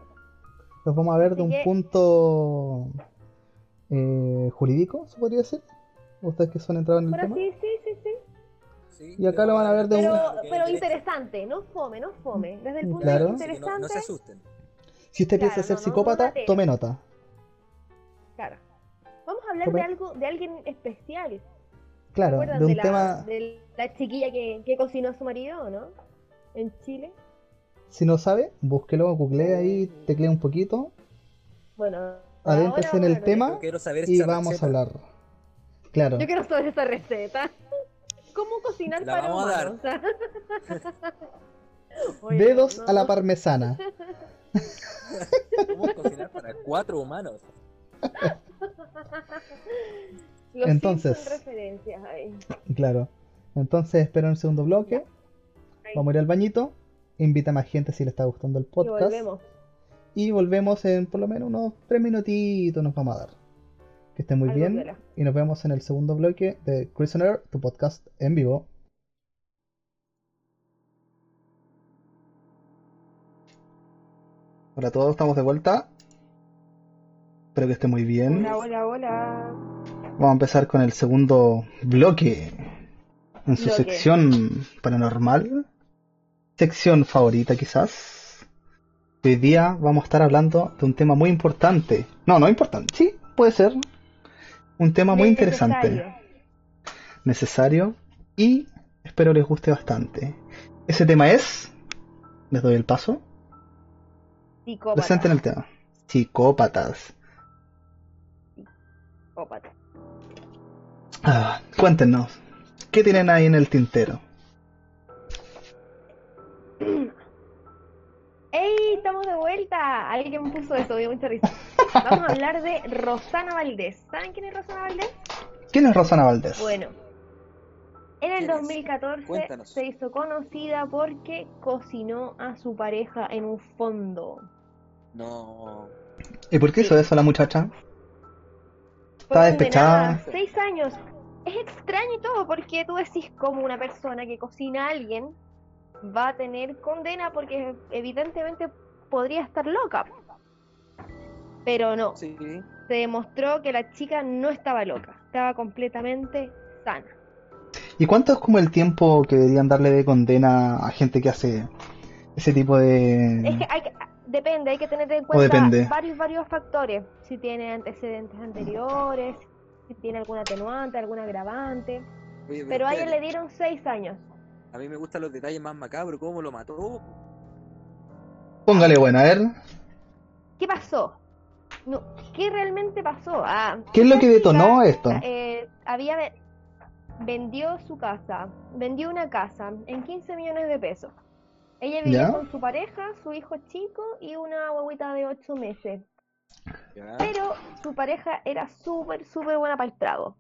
Speaker 2: Los vamos a ver de un
Speaker 1: que-
Speaker 2: punto eh, jurídico, se podría decir. Ustedes que son entrados en el
Speaker 1: Pero
Speaker 2: tema.
Speaker 1: sí, sí, sí, sí.
Speaker 3: Sí,
Speaker 2: Y acá lo van a ver de
Speaker 1: Pero,
Speaker 2: un-
Speaker 1: pero interesante, no fome, no fome. Desde el punto
Speaker 2: Claro.
Speaker 1: de vista
Speaker 3: que no, no
Speaker 1: interesante,
Speaker 3: se asusten.
Speaker 2: Si usted
Speaker 1: Claro,
Speaker 2: piensa ser
Speaker 1: no, no,
Speaker 2: psicópata, tome nota.
Speaker 1: claro. Vamos a hablar
Speaker 2: Tome-
Speaker 1: de algo, de alguien especial. ¿Se
Speaker 2: Claro, de un
Speaker 1: la,
Speaker 2: tema.
Speaker 1: de la chiquilla que, que cocinó a su marido, ¿no? En Chile.
Speaker 2: Si no sabe, búsquelo, googlee ahí, teclee un poquito,
Speaker 1: Bueno,
Speaker 2: adéntrese
Speaker 1: ahora
Speaker 2: en el
Speaker 1: a
Speaker 2: tema
Speaker 3: Yo quiero saber
Speaker 2: y vamos a hablar. Claro,
Speaker 1: Yo quiero saber esa receta. ¿Cómo cocinar
Speaker 3: La
Speaker 1: para
Speaker 3: vamos a dar.
Speaker 1: humanos? Sea, Oye,
Speaker 2: dedos
Speaker 1: no,
Speaker 2: a la parmesana.
Speaker 3: ¿Cómo cocinar para cuatro humanos?
Speaker 1: Los
Speaker 2: Entonces.
Speaker 1: Simpson referencias ahí.
Speaker 2: Claro. Entonces espero en el segundo bloque.
Speaker 1: Ahí.
Speaker 2: Vamos a ir al bañito. Invita a más gente si le está gustando el
Speaker 1: Y
Speaker 2: podcast.
Speaker 1: volvemos.
Speaker 2: Y volvemos en por lo menos unos tres minutitos nos vamos a dar. Que estén muy
Speaker 1: Algo
Speaker 2: bien. Y nos vemos en el segundo bloque de Chris on Air, tu podcast en vivo. Hola a todos, estamos de vuelta. Espero que estén muy bien.
Speaker 1: Hola, hola, hola.
Speaker 2: Vamos a empezar con el segundo bloque. En su
Speaker 1: Bloque.
Speaker 2: sección paranormal. Sección favorita quizás. Hoy día vamos a estar hablando de un tema muy importante. No, no importante. Sí, puede ser. Un tema muy interesante.
Speaker 1: Necesario.
Speaker 2: Necesario. Y espero les guste bastante. Ese tema es. Les doy el paso.
Speaker 1: Psicópata.
Speaker 2: Presenten el tema. Psicópatas.
Speaker 1: Psicópata.
Speaker 2: Ah, cuéntenos. ¿Qué tienen ahí en el tintero?
Speaker 1: ¡Ey! Estamos de vuelta. Alguien puso eso, dio mucha risa. Vamos a hablar de Rosana Valdés. ¿Saben quién es Rosana Valdés?
Speaker 2: ¿Quién es Rosana Valdés?
Speaker 1: Bueno, en el
Speaker 3: ¿Quién es?
Speaker 1: 2014
Speaker 3: Cuéntanos.
Speaker 1: se hizo conocida porque cocinó a su pareja en un fondo.
Speaker 3: No.
Speaker 2: ¿Y por qué hizo eso la muchacha?
Speaker 1: Fue
Speaker 2: Está despechada.
Speaker 1: Seis años. Es extraño y todo porque tú decís como una persona que cocina a alguien va a tener condena porque evidentemente podría estar loca. Pero no,
Speaker 3: Sí.
Speaker 1: se demostró que la chica no estaba loca, estaba completamente sana.
Speaker 2: ¿Y cuánto es como el tiempo que deberían darle de condena a gente que hace ese tipo de...
Speaker 1: Es que hay que, depende, hay que tener en cuenta varios varios factores, si tiene antecedentes anteriores, si tiene algún atenuante, algún agravante,
Speaker 3: Oye,
Speaker 1: pero a ella
Speaker 3: espérate,
Speaker 1: le dieron seis años.
Speaker 3: A mí me gustan los detalles más macabros, cómo lo mató.
Speaker 2: Póngale buena, a ver.
Speaker 1: ¿Qué pasó? No, ¿qué realmente pasó? Ah,
Speaker 2: ¿Qué es lo que detonó esto?
Speaker 1: eh, había vendió su casa, vendió una casa en 15 millones de pesos. Ella vivía
Speaker 2: ¿Ya?
Speaker 1: con su pareja, su hijo chico y una guaguita de 8 meses.
Speaker 3: Ya.
Speaker 1: Pero su pareja era súper, súper buena para el trago.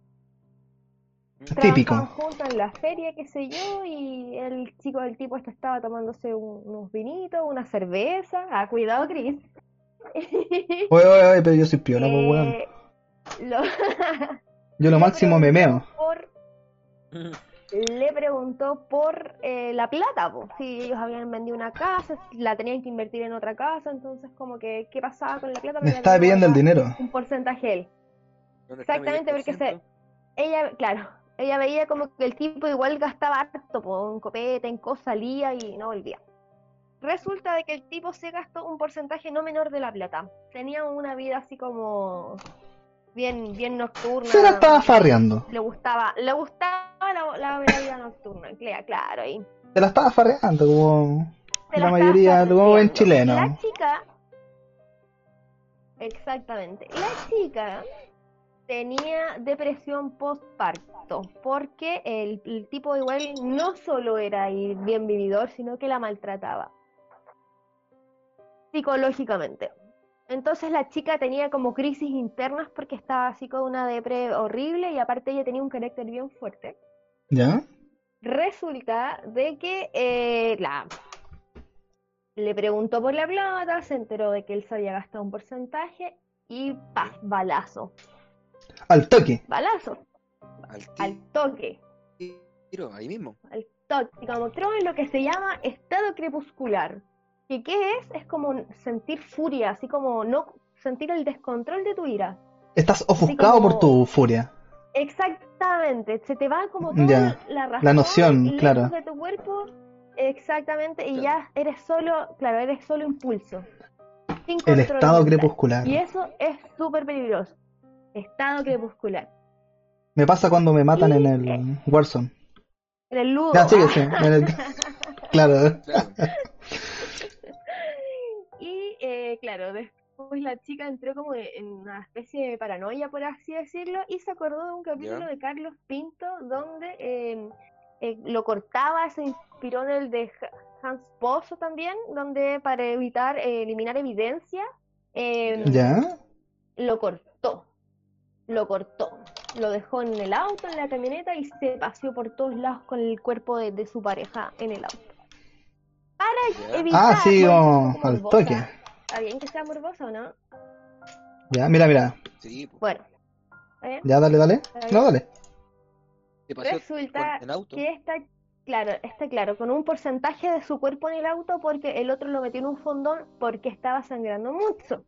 Speaker 2: Típico.
Speaker 1: Juntos en la feria, qué sé yo, y el chico del tipo este estaba tomándose un- unos vinitos, una cerveza. Ah, cuidado, Cris.
Speaker 2: Oye, oye, oye, pero yo soy piola, pues, weón.
Speaker 1: Eh, lo-
Speaker 2: Yo lo máximo me meo.
Speaker 1: por- le preguntó por eh, la plata, po. si ellos habían vendido una casa, la tenían que invertir en otra casa, entonces como que qué pasaba con la plata.
Speaker 2: Me estaba pidiendo el dinero.
Speaker 1: Un porcentaje él.
Speaker 3: ¿Dónde está mi
Speaker 1: Exactamente, porque se,
Speaker 3: 10%?
Speaker 1: ella, claro, ella veía como que el tipo igual gastaba harto, po, en copete, en cosas, salía y no volvía. Resulta de que el tipo se gastó un porcentaje no menor de la plata. Tenía una vida así como bien, bien nocturna.
Speaker 2: Se la estaba farreando.
Speaker 1: Le gustaba, le gustaba la, la, la vida nocturna, clea- claro, ahí.
Speaker 2: Se la estaba farreando, como la
Speaker 1: la
Speaker 2: mayoría, como en
Speaker 1: farreando.
Speaker 2: chileno.
Speaker 1: La chica, exactamente, la chica tenía depresión postparto, porque el, el tipo igual no solo era bien vividor, sino que la maltrataba psicológicamente. Entonces la chica tenía como crisis internas porque estaba así con una depre horrible y aparte ella tenía un carácter bien fuerte.
Speaker 2: ¿Ya?
Speaker 1: Resulta de que eh, la, le preguntó por la plata, se enteró de que él se había gastado un porcentaje y ¡paf! balazo,
Speaker 2: Al toque.
Speaker 1: balazo,
Speaker 3: Al
Speaker 1: al toque,
Speaker 3: tiro, ahí mismo.
Speaker 1: al toque, como entró en lo que se llama estado crepuscular. ¿Y qué es? Es como sentir furia, así como no sentir el descontrol de tu ira.
Speaker 2: Estás ofuscado
Speaker 1: como-
Speaker 2: por tu furia.
Speaker 1: Exactamente, se te va como toda
Speaker 2: Ya,
Speaker 1: la razón
Speaker 2: la noción, claro.
Speaker 1: de tu cuerpo, exactamente, y
Speaker 3: Claro.
Speaker 1: ya eres solo, claro, eres solo impulso. Sin
Speaker 2: El estado crepuscular.
Speaker 1: Y eso es súper peligroso. Estado crepuscular.
Speaker 2: Me pasa cuando me matan
Speaker 1: Y,
Speaker 2: en
Speaker 1: eh,
Speaker 2: el Warzone.
Speaker 1: En el ludo.
Speaker 2: Ya, síguese. en el- Claro.
Speaker 3: Claro.
Speaker 1: Y eh, claro, después la chica entró como en una especie de paranoia, por así decirlo, y se acordó de un capítulo de Carlos Pinto donde eh, eh, lo cortaba, se inspiró en el de Hans Pozo también, donde para evitar eh, eliminar evidencia, eh,
Speaker 2: ¿Ya?
Speaker 1: lo cortó, lo cortó. Lo dejó en el auto, en la camioneta y se paseó por todos lados con el cuerpo de, de su pareja en el auto. Para evitar.
Speaker 2: Ah, sí, al toque.
Speaker 1: Está bien que sea morboso, ¿no?
Speaker 2: Ya, mira, mira.
Speaker 3: Sí, pues.
Speaker 1: Bueno.
Speaker 2: Ya, dale, dale. No, dale.
Speaker 3: ¿Qué pasó
Speaker 1: Resulta
Speaker 3: auto?
Speaker 1: que está claro, está claro, con un porcentaje de su cuerpo en el auto porque el otro lo metió en un fondón porque estaba sangrando mucho.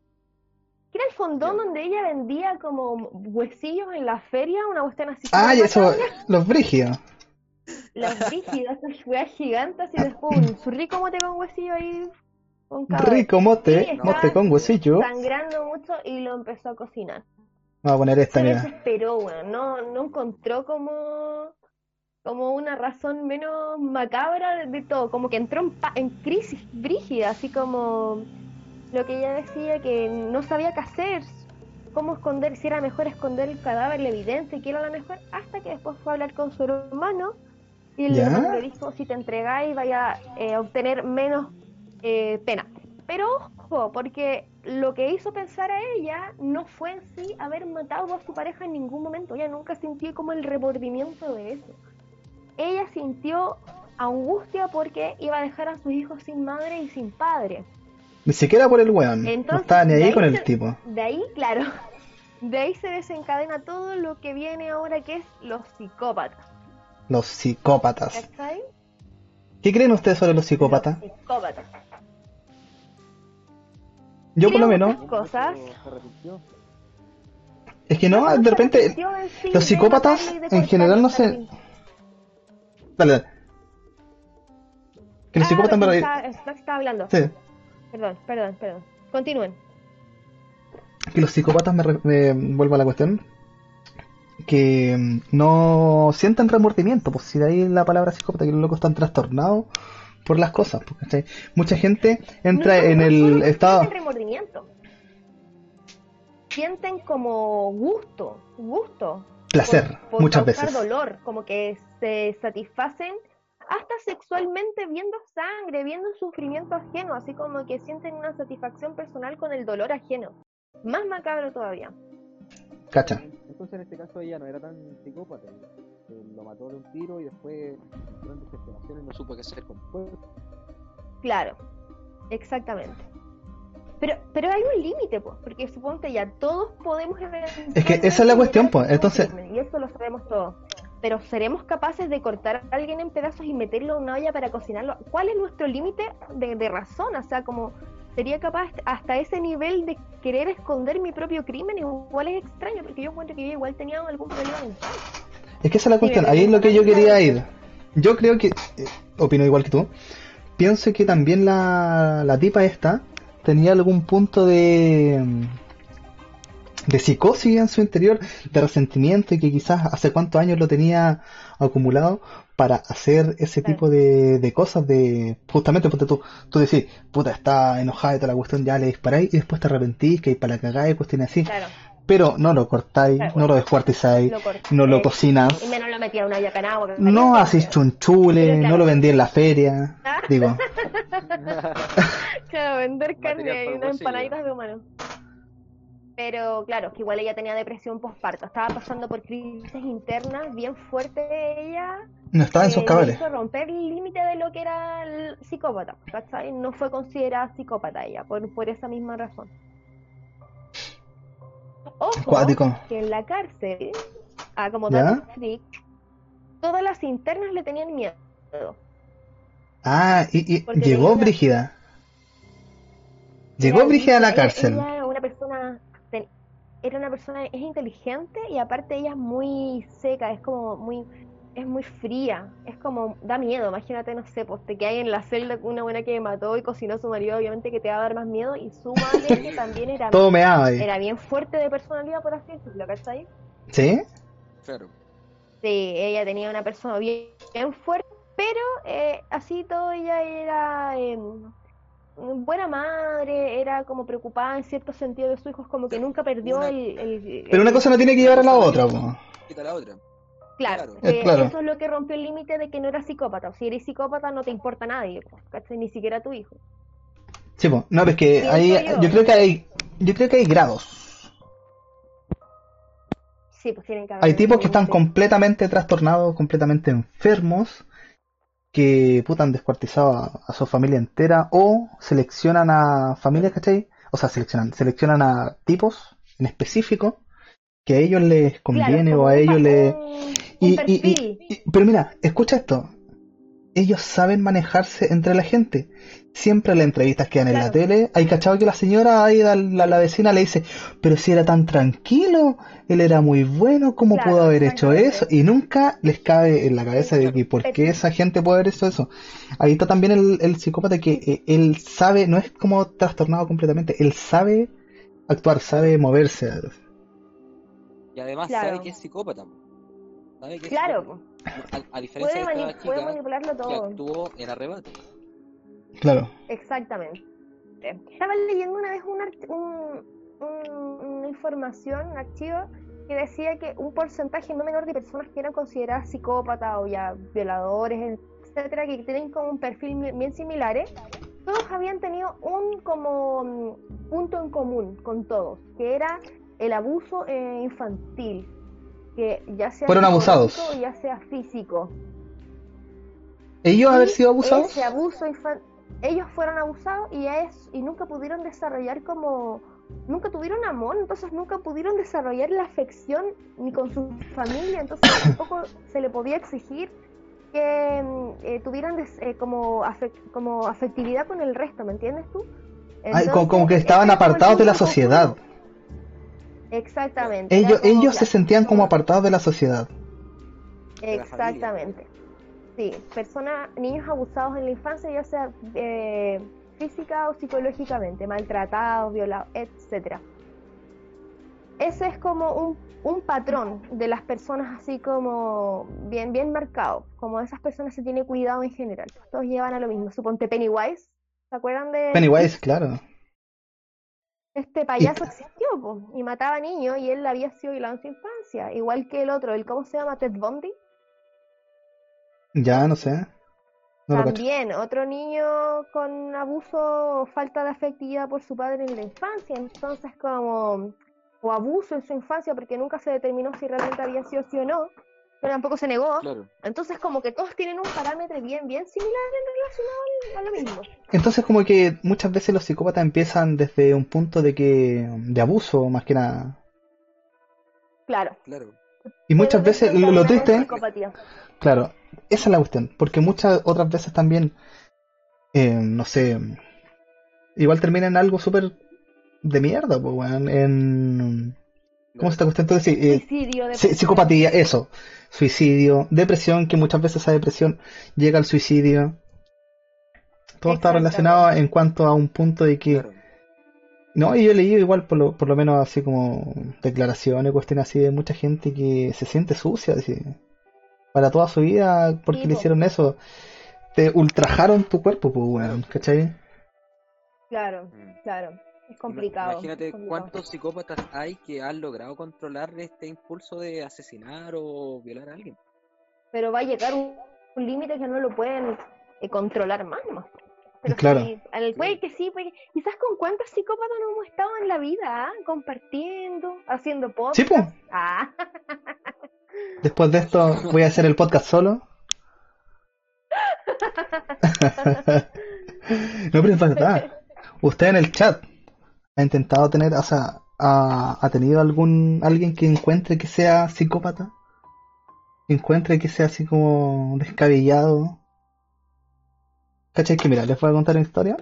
Speaker 1: Que era el fondón
Speaker 3: Ya.
Speaker 1: donde ella vendía como huesillos en la feria, una cuestión así.
Speaker 2: Ay,
Speaker 1: súper
Speaker 2: eso, los brígidos.
Speaker 1: Los rígidos, esas weas gigantes y después un rico mote con huesillo ahí. Vez.
Speaker 2: Rico mote,
Speaker 1: Sí,
Speaker 2: mote con huesillo.
Speaker 1: sangrando mucho y lo empezó a cocinar.
Speaker 2: Vamos a poner esta,
Speaker 1: Se desesperó, weón. No, no encontró como, como una razón menos macabra de, todo, como que entró en, pa- en crisis brígida, así como lo que ella decía que no sabía qué hacer, cómo esconder, si era mejor esconder el cadáver, la evidencia, que era lo mejor, hasta que después fue a hablar con su hermano y el
Speaker 2: ¿Ya?
Speaker 1: hermano le dijo, si te entregáis vaya eh, a obtener menos eh, pena. Pero ojo, porque lo que hizo pensar a ella no fue en sí haber matado a su pareja en ningún momento, ella nunca sintió como el remordimiento de eso. Ella sintió angustia porque iba a dejar a sus hijos sin madre y sin padre.
Speaker 2: Ni siquiera por el weón. no
Speaker 1: Entonces,
Speaker 2: estaba ni
Speaker 1: de
Speaker 2: ahí
Speaker 1: ahí
Speaker 2: con el tipo.
Speaker 1: De ahí, claro, de ahí se desencadena todo lo que viene ahora que es los psicópatas.
Speaker 2: Los psicópatas.
Speaker 1: ¿Cachai?
Speaker 2: ¿Qué creen ustedes sobre los psicópatas?
Speaker 1: Los psicópatas.
Speaker 2: Yo por lo menos,
Speaker 1: Cosas.
Speaker 2: Es que no, de repente, los psicópatas, en general, no se- dale, dale. Que los
Speaker 1: Ah,
Speaker 2: psicópatas en
Speaker 1: estaba hablando.
Speaker 2: sí,
Speaker 1: Perdón, perdón, perdón. Continúen.
Speaker 2: que los psicópatas me, me- vuelvo a la cuestión que mm, no sienten remordimiento pues si de ahí la palabra psicópata que los locos están trastornados por las cosas ¿cachai? mucha gente entra
Speaker 1: No, no,
Speaker 2: en
Speaker 1: no
Speaker 2: el estado
Speaker 1: Sienten remordimiento. Sienten como gusto, gusto.
Speaker 2: placer
Speaker 1: por- por
Speaker 2: muchas veces
Speaker 1: dolor, como que se satisfacen hasta sexualmente viendo sangre, viendo sufrimiento ajeno, así como que sienten una satisfacción personal con el dolor ajeno. Más macabro todavía.
Speaker 2: cacha
Speaker 3: Entonces en este caso ella no era tan psicópata. Lo mató de un tiro y después desesperación y no supo qué hacer con el cuerpo.
Speaker 1: Claro, exactamente. Pero, pero hay un límite, pues, porque suponte ya todos podemos...
Speaker 2: Es que esa es la cuestión, pues, entonces-
Speaker 1: Y eso lo sabemos todos. Pero ¿seremos capaces de cortar a alguien en pedazos y meterlo en una olla para cocinarlo? ¿Cuál es nuestro límite de, de razón? O sea, como sería capaz hasta ese nivel de querer esconder mi propio crimen, igual es extraño, porque yo encuentro que yo igual tenía algún problema mental.
Speaker 2: Es que esa es la cuestión, ahí es lo que yo quería ir. Yo creo que, eh, opino igual que tú, pienso que también la, la tipa esta tenía algún punto de mm, de psicosis en su interior, de resentimiento y que quizás hace cuántos años lo tenía acumulado para hacer ese tipo de, de cosas de justamente porque tú, tú decís, puta, está enojada y toda la cuestión, ya le disparáis y después te arrepentís, que hay para la cagada y cuestiones así,
Speaker 1: Claro,
Speaker 2: pero no lo cortáis, no lo descuartizáis,
Speaker 1: lo corté.
Speaker 2: no lo cocinas,
Speaker 1: Y menos lo metía en una olla con agua.
Speaker 2: no
Speaker 1: caliente.
Speaker 2: haces chunchule,
Speaker 1: Pero claro.
Speaker 2: no lo vendí en la feria.
Speaker 1: Ah.
Speaker 2: Digo,
Speaker 1: Claro, vender carne y unas empanaditas de humano. Pero claro, que igual ella tenía depresión postparto. Estaba pasando por crisis internas bien fuertes ella.
Speaker 2: no estaba en sus
Speaker 1: le
Speaker 2: cabales.
Speaker 1: hizo romper el límite de lo que era el psicópata. ¿cachai? No fue considerada psicópata ella, por, por esa misma razón. Ojo,
Speaker 2: Cuático.
Speaker 1: que en la cárcel, a como dato freak, todas las internas le tenían miedo.
Speaker 2: Ah, y, y llegó Brígida. Llegó
Speaker 1: Era
Speaker 2: Brígida a la
Speaker 1: ella-
Speaker 2: cárcel.
Speaker 1: Ella era una persona, era una persona, es inteligente y aparte ella es muy seca, es como muy, es muy fría, es como, da miedo, imagínate, no sé, pues te hay en la celda con una buena que mató y cocinó a su marido, obviamente que te va a dar más miedo y su madre que también era,
Speaker 2: Todo meado ahí.
Speaker 1: era bien fuerte de personalidad, por así decirlo, ¿cachai?
Speaker 2: ¿Sí?
Speaker 3: Claro.
Speaker 1: Sí, ella tenía una persona bien, bien fuerte, pero eh, así todo ella era eh, buena madre, era como preocupada en cierto sentido de sus hijos, como que nunca perdió
Speaker 3: Una-
Speaker 1: el, el-
Speaker 2: Pero una cosa no tiene que llevar a la otra, po.
Speaker 3: Quita la otra.
Speaker 1: Claro,
Speaker 3: claro.
Speaker 1: que
Speaker 2: Eh, claro.
Speaker 1: eso es lo que rompió el límite de que no era psicópata. O si eres psicópata no te importa nadie, pues, ¿cachai? Ni siquiera tu hijo.
Speaker 2: Sí, po. No, es que ahí,
Speaker 1: yo.
Speaker 2: yo creo que hay, yo creo que hay grados.
Speaker 1: Sí, pues tienen que haber
Speaker 2: Hay tipos que están completamente trastornados, completamente enfermos, que puta han descuartizado a, a su familia entera o seleccionan a familias, ¿cachai? O sea, seleccionan, seleccionan a tipos en específico que a ellos les conviene o a ellos les... Y, y- y- pero mira, escucha esto. Ellos saben manejarse entre la gente. Siempre las entrevistas que dan en la tele, hay cachado que la señora ahí, la, la, la vecina le dice, pero si era tan tranquilo, él era muy bueno, ¿cómo
Speaker 1: Claro,
Speaker 2: pudo haber hecho eso? Y nunca les cabe en la cabeza de que por qué esa gente puede haber hecho eso. Ahí está también el, el psicópata que eh, él sabe, no es como trastornado completamente, él sabe actuar, sabe moverse.
Speaker 3: Y además
Speaker 1: Claro.
Speaker 3: sabe que es psicópata. ¿Sabe qué?
Speaker 1: Claro.
Speaker 3: A, a diferencia
Speaker 1: puede,
Speaker 3: de esta
Speaker 1: puede
Speaker 3: chica
Speaker 1: manipularlo
Speaker 3: que
Speaker 1: todo.
Speaker 3: actuó en arrebato.
Speaker 2: Claro.
Speaker 1: Exactamente. Estaba leyendo una vez un un- un- una información, un archivo, que decía que un porcentaje no menor de personas que eran consideradas psicópatas o ya violadores, etcétera, que tienen como un perfil bien similares, todos habían tenido un como mm, punto en común con todos, que era el abuso eh, infantil, que ya sea
Speaker 2: Fueron abusados.
Speaker 1: o ya sea físico.
Speaker 2: ¿Ellos haber sido abusados?
Speaker 1: Ese abuso infan- ellos fueron abusados y, es, y nunca pudieron desarrollar como. Nunca tuvieron amor, entonces nunca pudieron desarrollar la afección ni con su familia, entonces tampoco se le podía exigir que mm, eh, tuvieran des- eh, como, como afectividad con el resto, ¿me entiendes tú?
Speaker 2: Ay, como, como que estaban apartados de la sociedad.
Speaker 1: Exactamente.
Speaker 2: Ellos,
Speaker 1: como,
Speaker 2: ellos se sentían como apartados de la sociedad.
Speaker 1: Exactamente. Sí, personas, niños abusados en la infancia, ya sea eh, física o psicológicamente, maltratados, violados, etcétera. Ese es como un, un patrón de las personas así como bien, bien marcado, como esas personas se tiene cuidado en general. Todos llevan a lo mismo. Suponte Pennywise, ¿se acuerdan de
Speaker 2: Pennywise, claro.
Speaker 1: Este payaso existió po, y mataba niños y él había sido violado en su infancia, igual que el otro, el cómo se llama Ted Bundy.
Speaker 2: Ya, no sé. No.
Speaker 1: También otro niño con abuso o falta de afectividad por su padre en la infancia, entonces como o abuso en su infancia porque nunca se determinó si realmente había sido sí o no, pero tampoco se negó.
Speaker 3: Claro.
Speaker 1: Entonces como que todos tienen un parámetro bien bien similar en relación a lo mismo.
Speaker 2: Entonces como que muchas veces los psicópatas empiezan desde un punto de que de abuso más que nada.
Speaker 1: Claro.
Speaker 3: Claro.
Speaker 2: Y muchas
Speaker 1: Pero
Speaker 2: veces lo,
Speaker 1: la
Speaker 2: triste, claro, esa es la cuestión, porque muchas otras veces también, eh, no sé, igual termina en algo súper de mierda, pues, weón, en... ¿Cómo se esta cuestión? Entonces, sí, eh, psicopatía, eso. Suicidio, depresión, que muchas veces esa depresión llega al suicidio. Todo está relacionado en cuanto a un punto de que...
Speaker 3: Claro.
Speaker 2: No, y yo he leído igual, por lo, por lo menos así como declaraciones, cuestiones así de mucha gente que se siente sucia, así, para toda su vida, porque
Speaker 1: Sí,
Speaker 2: le
Speaker 1: po.
Speaker 2: hicieron eso. Te ultrajaron tu cuerpo, pues, weón, ¿cachai?
Speaker 1: Claro,
Speaker 3: Mm.
Speaker 1: claro. Es complicado.
Speaker 3: Imagínate
Speaker 1: es complicado.
Speaker 3: cuántos psicópatas hay que han logrado controlar este impulso de asesinar o violar a alguien.
Speaker 1: pero va a llegar un, un límite que no lo pueden eh, controlar más nomás. Pero
Speaker 2: Claro.
Speaker 1: sí, al puede que sí, puede que- quizás con cuántos psicópatas no hemos estado en la vida, ¿ah? compartiendo, haciendo podcast.
Speaker 2: Sí, pues.
Speaker 1: Ah,
Speaker 2: Después de esto voy a hacer el podcast solo. no, pero es verdad. Usted en el chat ha intentado tener, o sea, ha, ha tenido algún alguien que encuentre que sea psicópata, que encuentre que sea así como descabellado. ¿Cachai? Que mira, les voy a contar una historia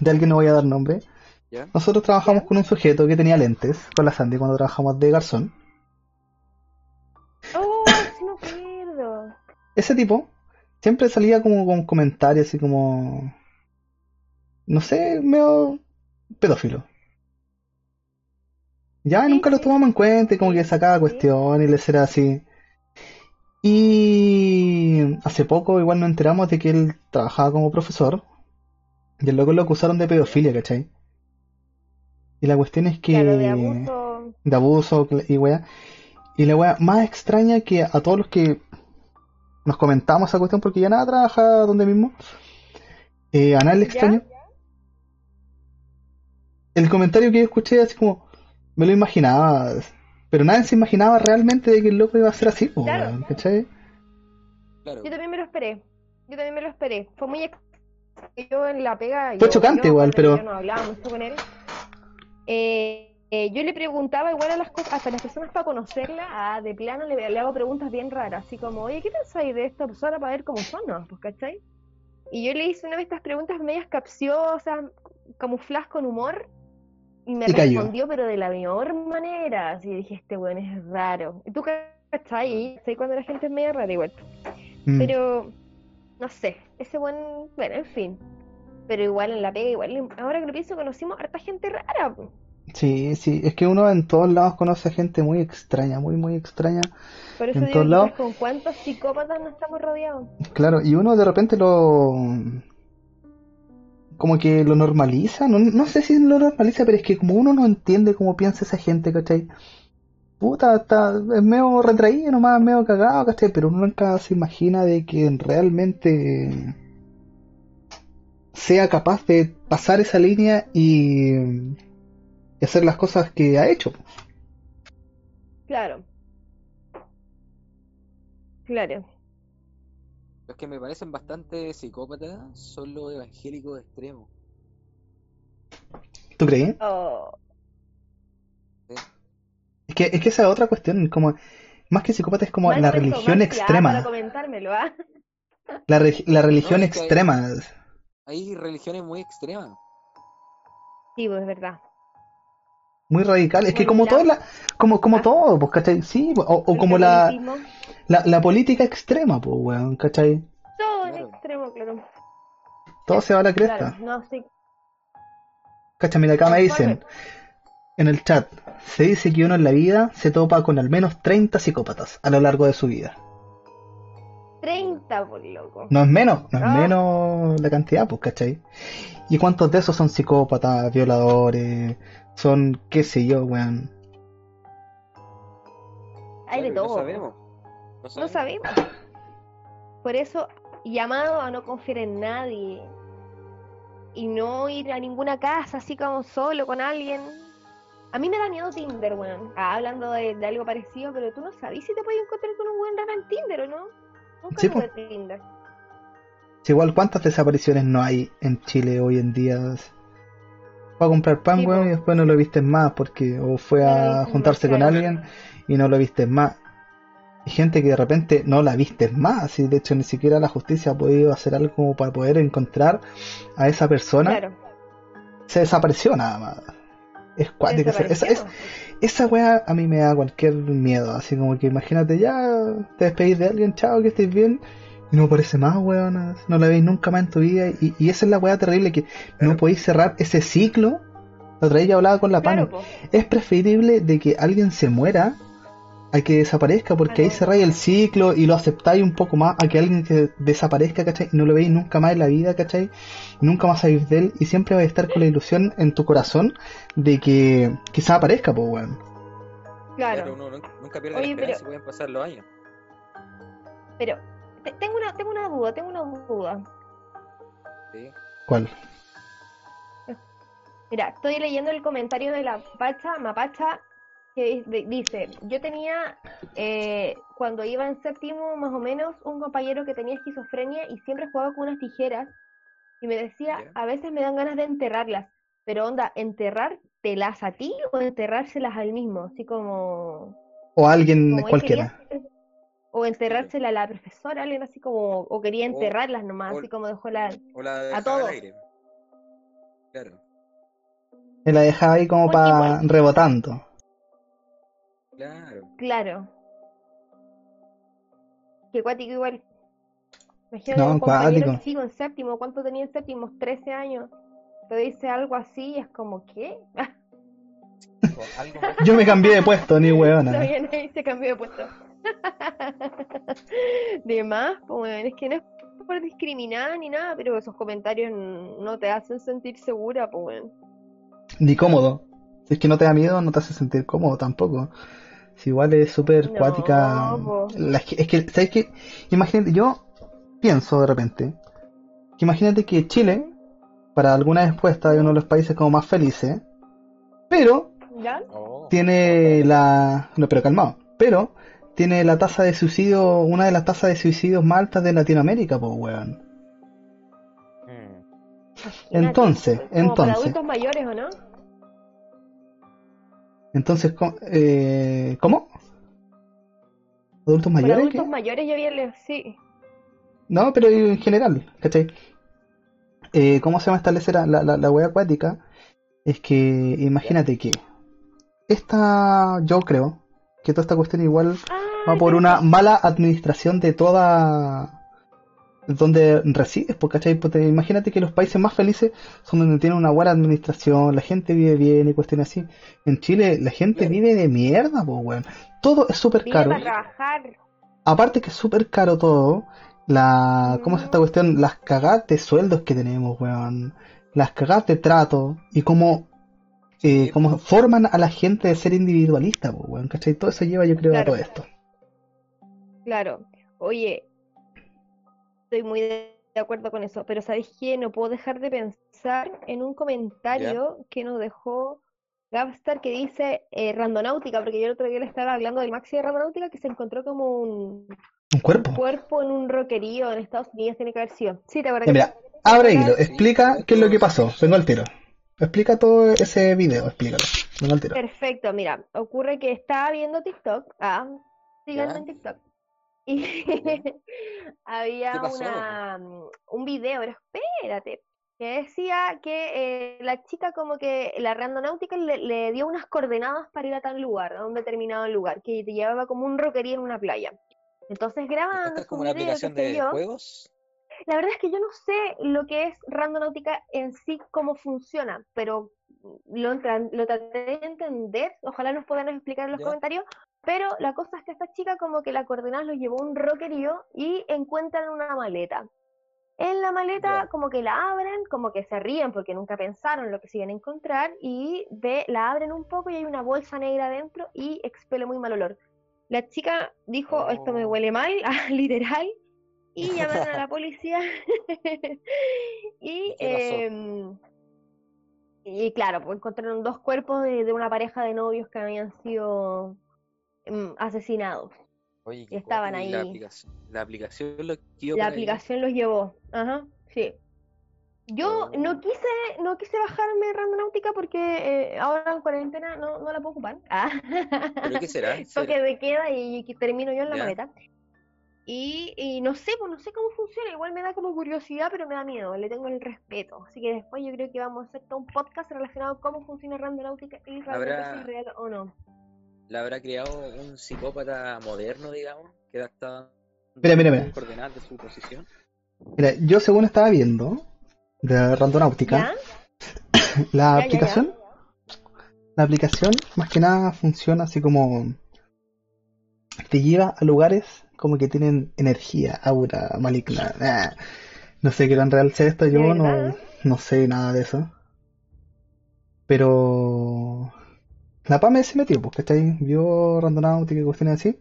Speaker 2: de alguien, no voy a dar nombre.
Speaker 3: ¿Ya?
Speaker 2: Nosotros trabajamos
Speaker 1: Ya.
Speaker 2: con un sujeto que tenía lentes, con la Sandy, cuando trabajamos de garzón.
Speaker 1: oh, acuerdo.
Speaker 2: ese tipo siempre salía como con comentarios así como no sé, medio pedófilo. Ya
Speaker 1: Sí,
Speaker 2: nunca lo tomamos en cuenta y como que sacaba
Speaker 1: Sí.
Speaker 2: cuestiones y les era así. Y hace poco igual nos enteramos de que él trabajaba como profesor y el loco lo acusaron de pedofilia, ¿cachai? Y la cuestión es que
Speaker 1: Claro, de abuso.
Speaker 2: de abuso cl- y weá. Y la weá más extraña que a todos los que nos comentamos esa cuestión, porque ya nada trabaja donde mismo, eh, a nada le extraño. El comentario que yo escuché así como, me lo imaginaba, pero nadie se imaginaba realmente de que el loco iba a ser así, po,
Speaker 1: Claro.
Speaker 2: ¿cachai?
Speaker 3: Claro.
Speaker 1: Yo también me lo esperé. Yo también me lo esperé. Fue muy ex- yo en la pega.
Speaker 2: Fue
Speaker 1: yo-
Speaker 2: chocante
Speaker 1: yo,
Speaker 2: igual, pero-
Speaker 1: Yo no hablaba mucho con él. Eh, eh, yo le preguntaba igual a las cosas, hasta las personas para conocerla, ah, de plano le, le hago preguntas bien raras, así como, oye, ¿qué pensáis de esta persona para ver cómo son, no? Pues, ¿cachai? Y yo le hice una de estas preguntas medias capciosas, camufladas con humor, y me
Speaker 2: Y cayó.
Speaker 1: respondió, pero de la mejor manera. Así dije, este weón es raro. ¿Y tú cachai? ¿Cachai cuando la gente es media rara igual?
Speaker 2: Mm.
Speaker 1: Pero, no sé, ese buen, bueno, en fin. Pero igual en la pega, igual, ahora que lo pienso, conocimos harta gente rara.
Speaker 2: Sí, sí, es que uno en todos lados conoce gente muy extraña, muy, muy extraña.
Speaker 1: Por eso
Speaker 2: En
Speaker 1: digo,
Speaker 2: todos lados.
Speaker 1: con cuántos psicópatas no estamos rodeados.
Speaker 2: Claro, y uno de repente lo... Como que lo normaliza, no, no sé si lo normaliza, pero es que como uno no entiende cómo piensa esa gente, ¿cachai? Puta, está, es medio retraído nomás, medio cagado, ¿cachai? Pero uno nunca se imagina de que realmente sea capaz de pasar esa línea y, y hacer las cosas que ha hecho.
Speaker 1: Claro. Claro.
Speaker 3: Los que me parecen bastante psicópatas son los evangélicos extremos.
Speaker 2: ¿Tú crees?
Speaker 1: Oh,
Speaker 3: ¿sí?
Speaker 2: Es que, es que esa es otra cuestión, como, más que psicópata es como la religión extrema.
Speaker 1: comentármelo, ¿ah?
Speaker 2: La, re- la religión
Speaker 3: No, es que-
Speaker 2: extrema,
Speaker 3: Hay religiones muy extremas.
Speaker 1: Sí, pues es verdad.
Speaker 2: muy radical. Es que
Speaker 1: Como
Speaker 2: como
Speaker 1: la-
Speaker 2: todo, la, como, como
Speaker 1: Ah.
Speaker 2: todo, pues, ¿cachai? Sí, o, o como la, la, la política extrema, pues, weón, ¿cachai?
Speaker 1: Todo en
Speaker 3: Claro.
Speaker 1: extremo, claro.
Speaker 2: Todo se va a la cresta.
Speaker 1: Claro, no, sí.
Speaker 2: ¿Cachai? Mira, acá me dicen en el chat, se dice que uno en la vida se topa con al menos 30 psicópatas a lo largo de su vida.
Speaker 1: 30, por loco.
Speaker 2: No es menos, no es menos la cantidad, pues, ¿cachai? ¿Y cuántos de esos son psicópatas, violadores, son, qué sé yo, weón?
Speaker 1: Hay de todo.
Speaker 3: No sabemos. No
Speaker 1: No
Speaker 3: sabemos.
Speaker 1: Por eso, llamado a no confiar en nadie. Y no ir a ninguna casa así como solo con alguien. A mí me da miedo Tinder, weón. Ah, hablando de, de algo parecido, pero tú no sabes si te puedes encontrar con un buen raro en Tinder o no. Nunca
Speaker 2: Sí,
Speaker 1: tuve
Speaker 2: po.
Speaker 1: Tinder.
Speaker 2: Si igual, ¿cuántas desapariciones no hay en Chile hoy en día? Fue a comprar pan,
Speaker 1: Sí,
Speaker 2: weón, y después no lo viste más, porque o fue a juntarse con alguien y no lo viste más. Hay gente que de repente no la viste más, y de hecho ni siquiera la justicia ha podido hacer algo como para poder encontrar a esa persona.
Speaker 1: Claro.
Speaker 2: Se desapareció nada más. Es cuático. Esa, esa, weá a mí me da cualquier miedo, así como que imagínate ya, te despedís de alguien, chao, que estés bien, y no aparece más, weón, no la veis nunca más en tu vida, y, y esa es la weá terrible, que no podéis cerrar ese ciclo. La otra vez yo hablaba con la
Speaker 1: Claro,
Speaker 2: es preferible de que alguien se muera a que desaparezca, porque
Speaker 1: Ah,
Speaker 2: ahí cerráis el ciclo y lo aceptáis un poco más, a que alguien que desaparezca, ¿cachai? Y no lo veis nunca más en la vida, ¿cachai? Nunca más sabéis de él, y siempre vais a estar con la ilusión en tu corazón de que quizá aparezca, pues, weón.
Speaker 1: Claro.
Speaker 3: uno nunca, pierde
Speaker 1: Oye,
Speaker 3: la esperanza,
Speaker 1: pero-
Speaker 3: pueden pasar los años.
Speaker 1: Pero te- tengo una, tengo una duda, tengo una duda.
Speaker 3: ¿sí?
Speaker 2: ¿Cuál?
Speaker 1: Mira, estoy leyendo el comentario de la Pacha, Mapacha, que dice, yo tenía, eh, cuando iba en séptimo más o menos, un compañero que tenía esquizofrenia y siempre jugaba con unas tijeras y me decía, a veces me dan ganas de enterrarlas, pero onda, ¿enterrártelas a ti o enterrárselas al mismo? Así como,
Speaker 2: O alguien
Speaker 1: como
Speaker 2: cualquiera.
Speaker 1: quería, o enterrársela a la profesora, alguien así como, o quería enterrarlas nomás,
Speaker 3: o-
Speaker 1: así como dejó la...
Speaker 3: O la
Speaker 1: A
Speaker 3: al
Speaker 1: todos.
Speaker 3: aire. Claro,
Speaker 2: Me la dejaba ahí como para rebotando.
Speaker 3: Claro.
Speaker 1: Claro. Que cuático igual. Imagínate
Speaker 2: No,
Speaker 1: un compañero
Speaker 2: cuático.
Speaker 1: que sigo en séptimo, ¿cuánto tenía en séptimo? 13 años. Te dice algo así y es como, ¿qué?
Speaker 2: Yo me cambié de puesto, ni
Speaker 1: nadie se cambió de puesto. De más, pues bueno, es que no es por discriminar ni nada, pero esos comentarios no te hacen sentir segura, pues bueno.
Speaker 2: Ni cómodo. Si es que no te da miedo, no te hace sentir cómodo tampoco. Si igual es súper
Speaker 1: No,
Speaker 2: cuática. La- es que, ¿sabes qué? Imagínate, yo pienso de repente, que imagínate que Chile, para algunas encuestas, es uno de los países como más felices, pero
Speaker 1: ¿Ya?
Speaker 3: Oh,
Speaker 2: tiene la... No, pero calmado. Pero tiene la tasa de suicidio, una de las tasas de suicidios más altas de Latinoamérica, pues, weón.
Speaker 3: mm.
Speaker 1: Imagínate,
Speaker 2: Entonces,
Speaker 1: como para
Speaker 2: entonces.
Speaker 1: adultos mayores, ¿o no?
Speaker 2: Entonces, ¿cómo? Eh, ¿cómo? ¿Adultos
Speaker 1: Para
Speaker 2: mayores?
Speaker 1: adultos
Speaker 2: qué?
Speaker 1: mayores yo había leído, sí.
Speaker 2: No, pero en general, ¿cachai? Eh, ¿Cómo se llama establecer la, la, acuática? Es que, imagínate que esta, yo creo que toda esta cuestión igual
Speaker 1: Ah,
Speaker 2: va por una mala administración de toda donde resides, pues, ¿cachai? Pues, te- imagínate que los países más felices son donde tienen una buena administración, la gente vive bien y cuestiones así. En Chile la gente vive de mierda, pues, weón. Todo es súper caro. Aparte que es súper caro todo, la, ¿cómo es esta
Speaker 1: Mm.
Speaker 2: cuestión? Las cagadas de sueldos que tenemos, weón. Las cagadas de trato y cómo, eh, cómo forman a la gente de ser individualista, pues, weón, ¿cachai? Todo eso lleva, yo creo, a todo esto.
Speaker 1: Claro. Oye, estoy muy de acuerdo con eso, pero ¿sabéis qué? No puedo dejar de pensar en un comentario que nos dejó Gabstar que dice eh, randonáutica, porque yo el otro día le estaba hablando del maxi de randonáutica que se encontró como un
Speaker 2: Un cuerpo.
Speaker 1: cuerpo en un roquerío en Estados Unidos, tiene que haber sido. Sí, ¿te acuerdas?
Speaker 2: Mira, abre hilo, explica qué es lo que pasó. Vengo al tiro. Explica todo ese video, explícalo. Vengo al tiro.
Speaker 1: Perfecto, mira, ocurre que estaba viendo TikTok, ah, síganme en TikTok, y había una, mm, un video, pero espérate, que decía que eh, la chica como que la randonáutica le, le dio unas coordenadas para ir a tal lugar, a un determinado lugar, que te llevaba como un roquería en una playa. Entonces grabando
Speaker 3: ¿Esta es como una
Speaker 1: video,
Speaker 3: aplicación de
Speaker 1: yo,
Speaker 3: juegos?
Speaker 1: la verdad es que yo no sé lo que es randonáutica en sí, cómo funciona, pero lo, lo traté de entender. Ojalá nos puedan explicar en los
Speaker 3: Ya.
Speaker 1: comentarios. Pero la cosa es que esta chica como que la coordenada lo llevó a un rockerío y encuentran una maleta. En la maleta como que la abren, como que se ríen porque nunca pensaron lo que se iban a encontrar y ve, la abren un poco y hay una bolsa negra adentro y expele muy mal olor. La chica dijo, esto me
Speaker 3: Oh.
Speaker 1: huele mal, ah, literal, y llamaron a la policía. y, em, y claro, pues encontraron dos cuerpos de, de una pareja de novios que habían sido em, asesinados.
Speaker 3: Oye,
Speaker 1: y estaban
Speaker 3: y La
Speaker 1: ahí.
Speaker 3: aplicación, la aplicación lo guió
Speaker 1: La aplicación los llevó. Ajá, sí. Yo
Speaker 3: Oh.
Speaker 1: no quise, no quise bajarme Randonáutica porque eh, ahora en cuarentena no, no la puedo ocupar. Ah.
Speaker 3: ¿Pero qué será? ¿En
Speaker 1: Toque
Speaker 3: serio?
Speaker 1: de queda y, y termino yo en la
Speaker 3: Ya.
Speaker 1: maleta. Y, y no sé, pues no sé cómo funciona. Igual me da como curiosidad, pero me da miedo. Le tengo el respeto. Así que después yo creo que vamos a hacer todo un podcast relacionado con cómo funciona Randonáutica y es real o no.
Speaker 3: ¿La habrá creado un psicópata moderno, digamos? Que está
Speaker 2: Mira, mira, mira.
Speaker 3: coordenadas de su posición.
Speaker 2: Mira, yo según estaba viendo de Randonáutica,
Speaker 1: ¿Ya?
Speaker 2: la
Speaker 1: Ya, ya, ya.
Speaker 2: aplicación, la aplicación más que nada funciona así como te lleva a lugares como que tienen energía, aura maligna. Ah, no sé qué tan real sea esto, yo
Speaker 1: ¿De
Speaker 2: no, no sé nada de eso. Pero la PAME se metió, pues, ¿cachai? Vio Randonáutica y cuestiones así.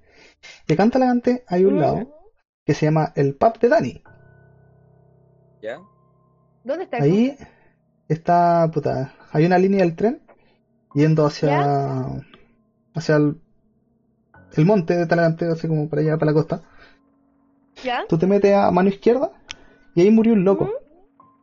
Speaker 2: Y acá en Talagante hay un
Speaker 1: Mm.
Speaker 2: lado que se llama el pub de Dani.
Speaker 3: ¿Ya?
Speaker 1: ¿Dónde está el
Speaker 2: Ahí está, puta, hay una línea del tren yendo hacia, hacia el, el monte de Talagante, así como para allá, para la costa.
Speaker 1: ¿Ya?
Speaker 2: Tú te metes a mano izquierda y ahí murió un loco.
Speaker 1: ¿Mm?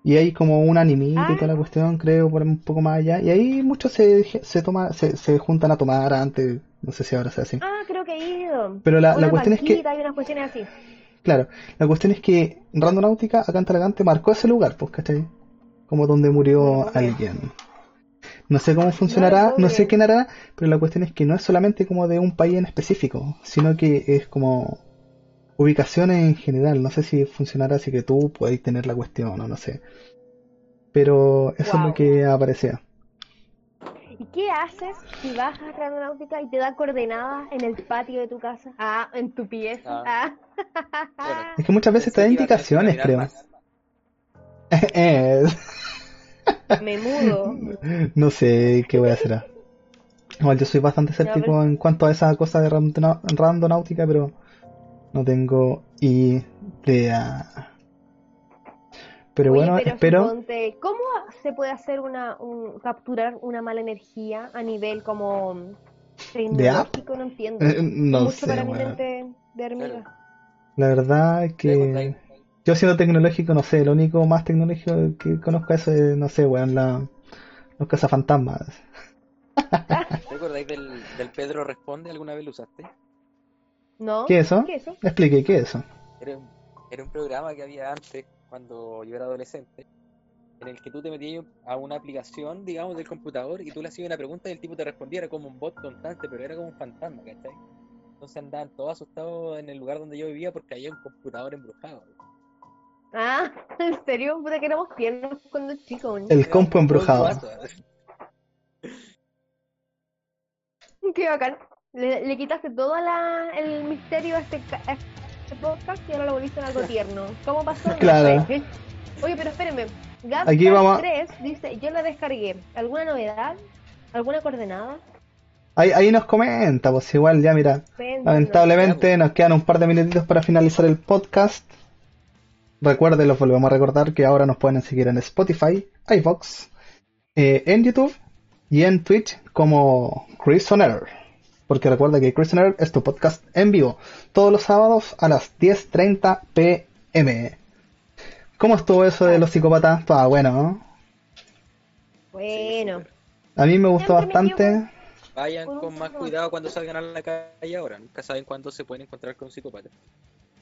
Speaker 2: Y hay como un animito y toda la
Speaker 1: Ah.
Speaker 2: cuestión, creo, por un poco más allá. Y ahí muchos se, se, toma, se, se juntan a tomar antes, no sé si ahora sea así.
Speaker 1: Ah, creo que he ido.
Speaker 2: Pero la, la cuestión es que,
Speaker 1: banquita y unas cuestiones así.
Speaker 2: claro, la cuestión es que Randonáutica acá en Talagante marcó ese lugar, pues, ¿cachai? Como donde murió alguien. No sé cómo funcionará, no sé quién hará, pero la cuestión es que no es solamente como de un país en específico, sino que es como ubicaciones en general. No sé si funcionará así que tú puedes tener la cuestión o no sé. Pero eso es lo que aparecía.
Speaker 1: ¿Y qué haces si bajas a Randonáutica y te da coordenadas en el patio de tu casa? Ah, en tu pieza. Ah.
Speaker 3: Bueno.
Speaker 2: Es que muchas veces te da indicaciones, creo.
Speaker 1: Me mudo.
Speaker 2: no sé qué voy a hacer. Igual yo soy bastante escéptico
Speaker 1: pero-
Speaker 2: en cuanto a esa cosa de randonáutica, pero no tengo idea. Pero
Speaker 1: Oye,
Speaker 2: bueno,
Speaker 1: pero
Speaker 2: espero.
Speaker 1: suponte, ¿cómo se puede hacer una, un, capturar una mala energía a nivel como tecnológico? No entiendo.
Speaker 2: Eh, no
Speaker 1: Mucho
Speaker 2: sé,
Speaker 1: para mi mente de hormiga.
Speaker 2: La verdad es que yo siendo tecnológico, no sé, lo único más tecnológico que conozco es, eh, no sé, weón, la, los cazafantasmas.
Speaker 3: ¿Te acordáis del, del Pedro Responde? ¿Alguna vez lo usaste?
Speaker 1: ¿No?
Speaker 2: ¿Qué es eso?
Speaker 1: ¿Qué es eso?
Speaker 2: Explique, ¿qué es eso?
Speaker 3: Era un, era un programa que había antes, cuando yo era adolescente, en el que tú te metías a una aplicación, digamos, del computador y tú le hacías una pregunta y el tipo te respondía. Era como un bot constante, pero era como un fantasma, ¿cachai? Entonces andaban todos asustados en el lugar donde yo vivía porque había un computador embrujado.
Speaker 1: Ah, ¿en serio? Puta que éramos tiernos cuando chicos. ¿no?
Speaker 2: El compo embrujado.
Speaker 1: Qué bacán. Le, le quitaste todo la, el misterio a este, ca- a este podcast y ahora lo volviste en algo tierno. ¿Cómo pasó? No
Speaker 2: Claro.
Speaker 1: sé. Oye, pero espérenme. Gap
Speaker 2: Aquí vamos a-
Speaker 1: 3 dice, yo la descargué. ¿Alguna novedad? ¿Alguna coordenada?
Speaker 2: Ahí, ahí nos comenta, pues igual ya mira. Lamentablemente nos quedan un par de minutitos para finalizar el podcast. Recuerden, los volvemos a recordar que ahora nos pueden seguir en Spotify, iVox, eh, en YouTube y en Twitch como Chris on Air. Porque recuerda que Chris on Air es tu podcast en vivo todos los sábados a las 10.30 pm. ¿Cómo estuvo eso de los psicópatas? Ah, bueno, ¿no?
Speaker 1: Bueno.
Speaker 2: A mí me gustó bastante.
Speaker 3: Vayan con más cuidado cuando salgan a la calle ahora. Nunca saben cuándo se pueden encontrar con un psicópata.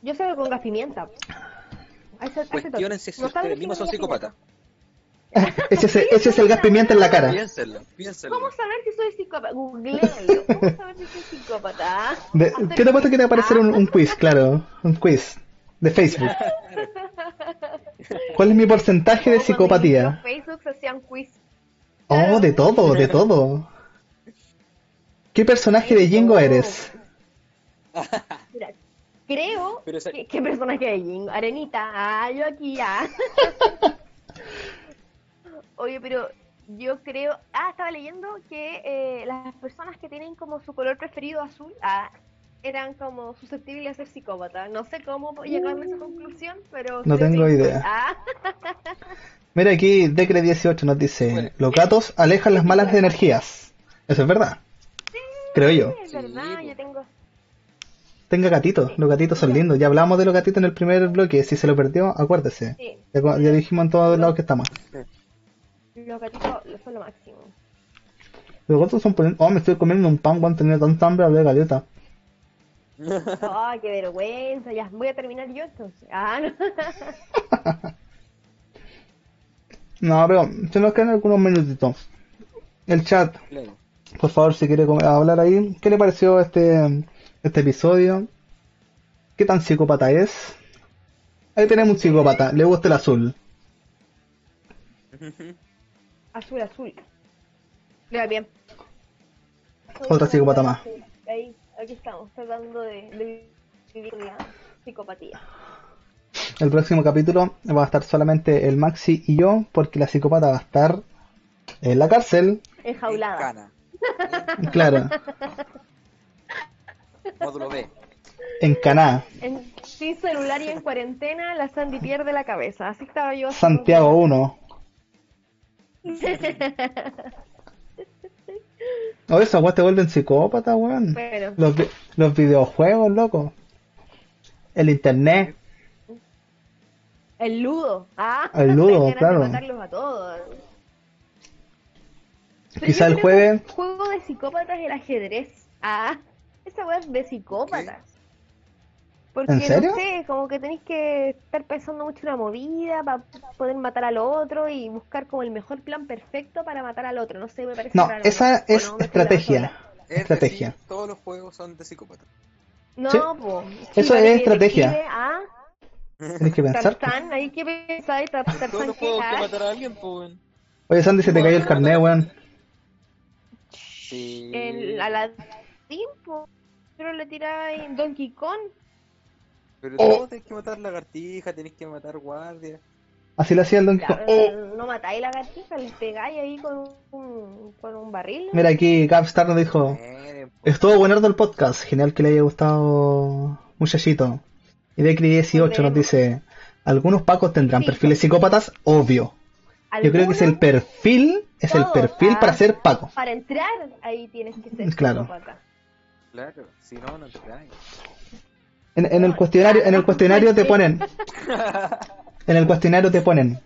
Speaker 1: Yo salgo con gas pimienta.
Speaker 3: Cuestionense si ustedes mismos son psicópatas.
Speaker 2: Ese, es- ese es el gas pimienta en la cara.
Speaker 3: Piénsenlo, piénsenlo.
Speaker 1: ¿Cómo saber si soy psicópata? Googlealo. ¿Cómo saber si soy psicópata?
Speaker 2: De- ¿Qué te pasa que te va a aparecer un, un quiz? Claro, un quiz de Facebook. ¿Cuál es mi porcentaje de psicopatía?
Speaker 1: Facebook se hacían quiz.
Speaker 2: Oh, de todo, de todo. ¿Qué personaje de Jingo eres?
Speaker 1: Mira, creo
Speaker 3: Pero esa-
Speaker 1: que, ¿qué personaje de Jingo? Arenita, ah, yo aquí ya. Oye, pero yo creo, ah, estaba leyendo que eh, las personas que tienen como su color preferido azul, ah, eran como susceptibles a ser psicópatas. No sé cómo llegaron a esa conclusión, pero...
Speaker 2: No tengo
Speaker 1: que-
Speaker 2: idea.
Speaker 1: Ah,
Speaker 2: Mira aquí, Decre18 nos dice, los gatos alejan las malas energías. Eso es verdad. Creo yo.
Speaker 1: es verdad,
Speaker 3: Sí,
Speaker 1: yo tengo...
Speaker 2: Tenga gatitos, los gatitos son lindos. Ya hablamos de los gatitos en el primer bloque. Si se lo perdió, acuérdese.
Speaker 1: Sí,
Speaker 2: Ya, dijimos en todos lados que estamos.
Speaker 1: los gatitos son lo máximo.
Speaker 2: Los gatos son poniendo... Oh, me estoy comiendo un pan cuando tenía tanta hambre de galleta.
Speaker 1: Ay, qué vergüenza, ya voy a terminar yo entonces. Ah, no.
Speaker 2: No, pero se nos quedan algunos minutitos. El chat, por favor, si quiere hablar ahí. ¿Qué le pareció este, este episodio? ¿Qué tan psicópata es? Ahí tenemos un psicópata, le gusta el azul.
Speaker 1: Azul, azul. Le va bien.
Speaker 2: Otra psicópata más.
Speaker 1: Ahí, aquí estamos, tratando de, de vivir la psicopatía.
Speaker 2: El próximo capítulo va a estar solamente el Maxi y yo, porque la psicópata va a estar en la cárcel.
Speaker 1: Enjaulada.
Speaker 2: Claro,
Speaker 3: Módulo B.
Speaker 2: en Caná,
Speaker 1: En, sin celular y en cuarentena, la Sandy pierde la cabeza. Así estaba yo.
Speaker 2: Santiago
Speaker 1: unos
Speaker 2: 1. O esa weá te vuelven psicópata, weón.
Speaker 1: Bueno,
Speaker 2: Los, los videojuegos, loco. El internet.
Speaker 1: el ludo. Ah,
Speaker 2: El ludo, claro.
Speaker 1: Matarlos a todos. Pero
Speaker 2: Quizá el jueves-
Speaker 1: el juego de psicópatas es el ajedrez. Ah, esa weá es de psicópatas. Porque
Speaker 2: ¿En serio?
Speaker 1: no sé, como que tenéis que estar pensando mucho en una movida para poder matar al otro y buscar como el mejor plan perfecto para matar al otro. No sé, me parece
Speaker 2: No,
Speaker 1: raro.
Speaker 2: esa
Speaker 1: ¿O
Speaker 2: es estrategia.
Speaker 3: Es
Speaker 2: Estrategia.
Speaker 3: decir, todos los juegos son de psicópata.
Speaker 1: No,
Speaker 2: Sí.
Speaker 1: po.
Speaker 2: Eso es estrategia.
Speaker 1: Ah,
Speaker 2: Tienes que pensar.
Speaker 1: Tarzán, hay que pensar y
Speaker 3: Todos los
Speaker 1: que
Speaker 3: juegos que matar a alguien, pues.
Speaker 2: Oye, Sandy, se te cayó el carnet, weón.
Speaker 3: Sí.
Speaker 1: en Aladdin, po. Pero le en Donkey Kong.
Speaker 3: Pero
Speaker 2: Oh.
Speaker 3: todos tenés que matar lagartija, tenés que matar guardia.
Speaker 2: Así lo hacía el Donkey Kong. Oh.
Speaker 1: No matáis la gatija, les pegáis ahí con un, con un barril. ¿no?
Speaker 2: Mira, aquí Gapstar nos dijo:
Speaker 3: Miren.
Speaker 2: Estuvo buenardo el podcast. Genial que le haya gustado, muchachito. Y Decri18 nos dice: Algunos pacos tendrán
Speaker 1: Sí.
Speaker 2: perfiles psicópatas, obvio. Yo creo que es el perfil, es el perfil
Speaker 1: ah.
Speaker 2: para ser paco.
Speaker 1: Para entrar, ahí tienes que ser
Speaker 2: Claro.
Speaker 1: psicópata.
Speaker 3: Claro, si no, no te traen.
Speaker 2: En, en el cuestionario, en el cuestionario te ponen, en el cuestionario te ponen,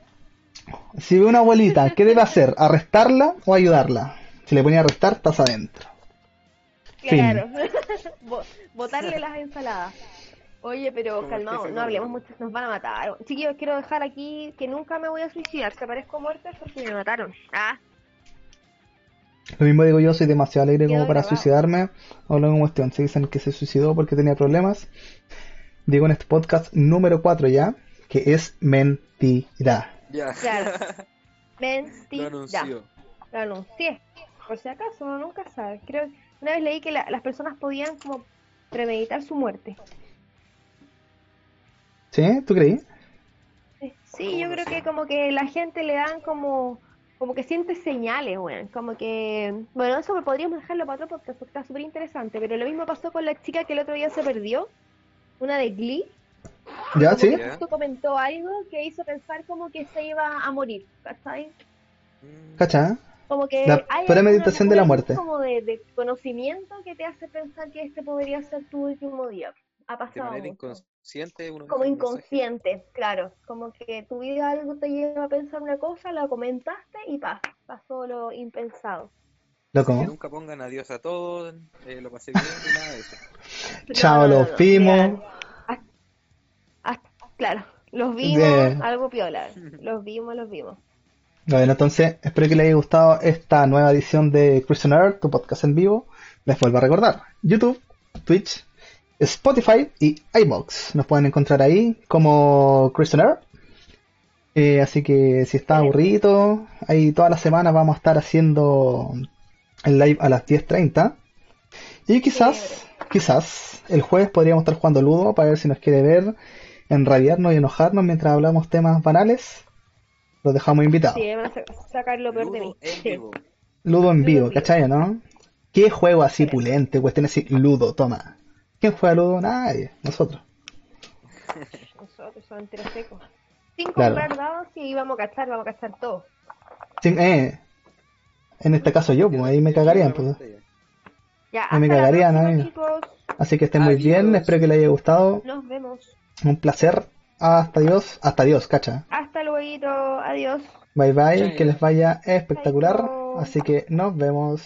Speaker 2: si ve una abuelita, ¿qué debe hacer? ¿Arrestarla o ayudarla? Si le ponía arrestar, estás adentro.
Speaker 1: Claro. Bo- Botarle las ensaladas. Oye, pero calmado, no hablemos mucho, nos van a matar. Chiquillos, quiero dejar aquí que nunca me voy a suicidar, que aparezco muerta es porque me mataron. Ah,
Speaker 2: Lo mismo digo yo, soy demasiado alegre como para
Speaker 1: grabado.
Speaker 2: suicidarme. O luego cuestión, se dicen que se suicidó porque tenía problemas. Digo en este podcast número 4 ya, que es mentira.
Speaker 3: Ya.
Speaker 1: Claro.
Speaker 3: Lo
Speaker 1: Mentira.
Speaker 3: anunció.
Speaker 1: Lo anuncié. Por si acaso, uno nunca sabe. Creo una vez leí que la- las personas podían como premeditar su muerte.
Speaker 2: ¿Sí? ¿Tú creí?
Speaker 1: Sí,
Speaker 3: ¿Cómo
Speaker 1: yo creo que como que la gente le dan como como que siente señales, weón. Como que, bueno, eso podríamos dejarlo para otro podcast porque está súper interesante, pero lo mismo pasó con la chica que el otro día se perdió, una de Glee.
Speaker 2: ¿Ya?
Speaker 1: Como
Speaker 2: ¿Sí?
Speaker 1: que justo comentó algo que hizo pensar como que se iba a morir, ¿cachai?
Speaker 2: ¿Cacha?
Speaker 1: Como que
Speaker 2: La
Speaker 1: hay
Speaker 2: premeditación de la muerte.
Speaker 1: como de, de conocimiento que te hace pensar que este podría ser tu último día. Ha
Speaker 3: De
Speaker 1: pasado
Speaker 3: manera uno
Speaker 1: Como
Speaker 3: mensaje.
Speaker 1: inconsciente, claro. Como que tu vida algo te lleva a pensar una cosa, la comentaste y pa, pasó lo impensado.
Speaker 2: Loco.
Speaker 3: Que nunca pongan adiós a todos, eh, lo pasé bien y nada de eso.
Speaker 2: Chao,
Speaker 1: No, no, no,
Speaker 2: los vimos.
Speaker 1: claro, los vimos,
Speaker 2: De-
Speaker 1: algo piola. Los vimos, los vimos.
Speaker 2: Bueno, entonces espero que les haya gustado esta nueva edición de Christian Earth, tu podcast en vivo. Les vuelvo a recordar, YouTube, Twitch, Spotify y iBox. Nos pueden encontrar ahí como Christian. Eh, así que si está aburrido, ahí todas las semanas vamos a estar haciendo el live a las 10.30. Y quizás, quizás, el jueves podríamos estar jugando Ludo para ver si nos quiere ver, enrabiarnos y enojarnos mientras hablamos temas banales. Los dejamos invitados.
Speaker 1: Sí, van a sa- sacar lo peor de mí.
Speaker 3: Ludo en vivo.
Speaker 2: ¿cachai, no? ¿Qué juego así pulente? Cuestión así, Ludo, toma. ¿Quién juega Ludo? Nadie, nosotros.
Speaker 1: Nosotros son enteros secos. Sin
Speaker 2: Claro.
Speaker 1: comprar dados y vamos a cachar, vamos a cachar todo.
Speaker 2: Eh, en este caso yo, pues ahí me cagarían. Pues.
Speaker 1: Ya,
Speaker 2: No me cagarían,
Speaker 1: chicos.
Speaker 2: Así que estén muy bien, espero que les haya gustado.
Speaker 1: Nos vemos.
Speaker 2: Un placer. Hasta Dios, hasta Dios, cacha.
Speaker 1: Hasta luego. Adiós.
Speaker 2: Bye bye, que les vaya espectacular. Así que nos vemos.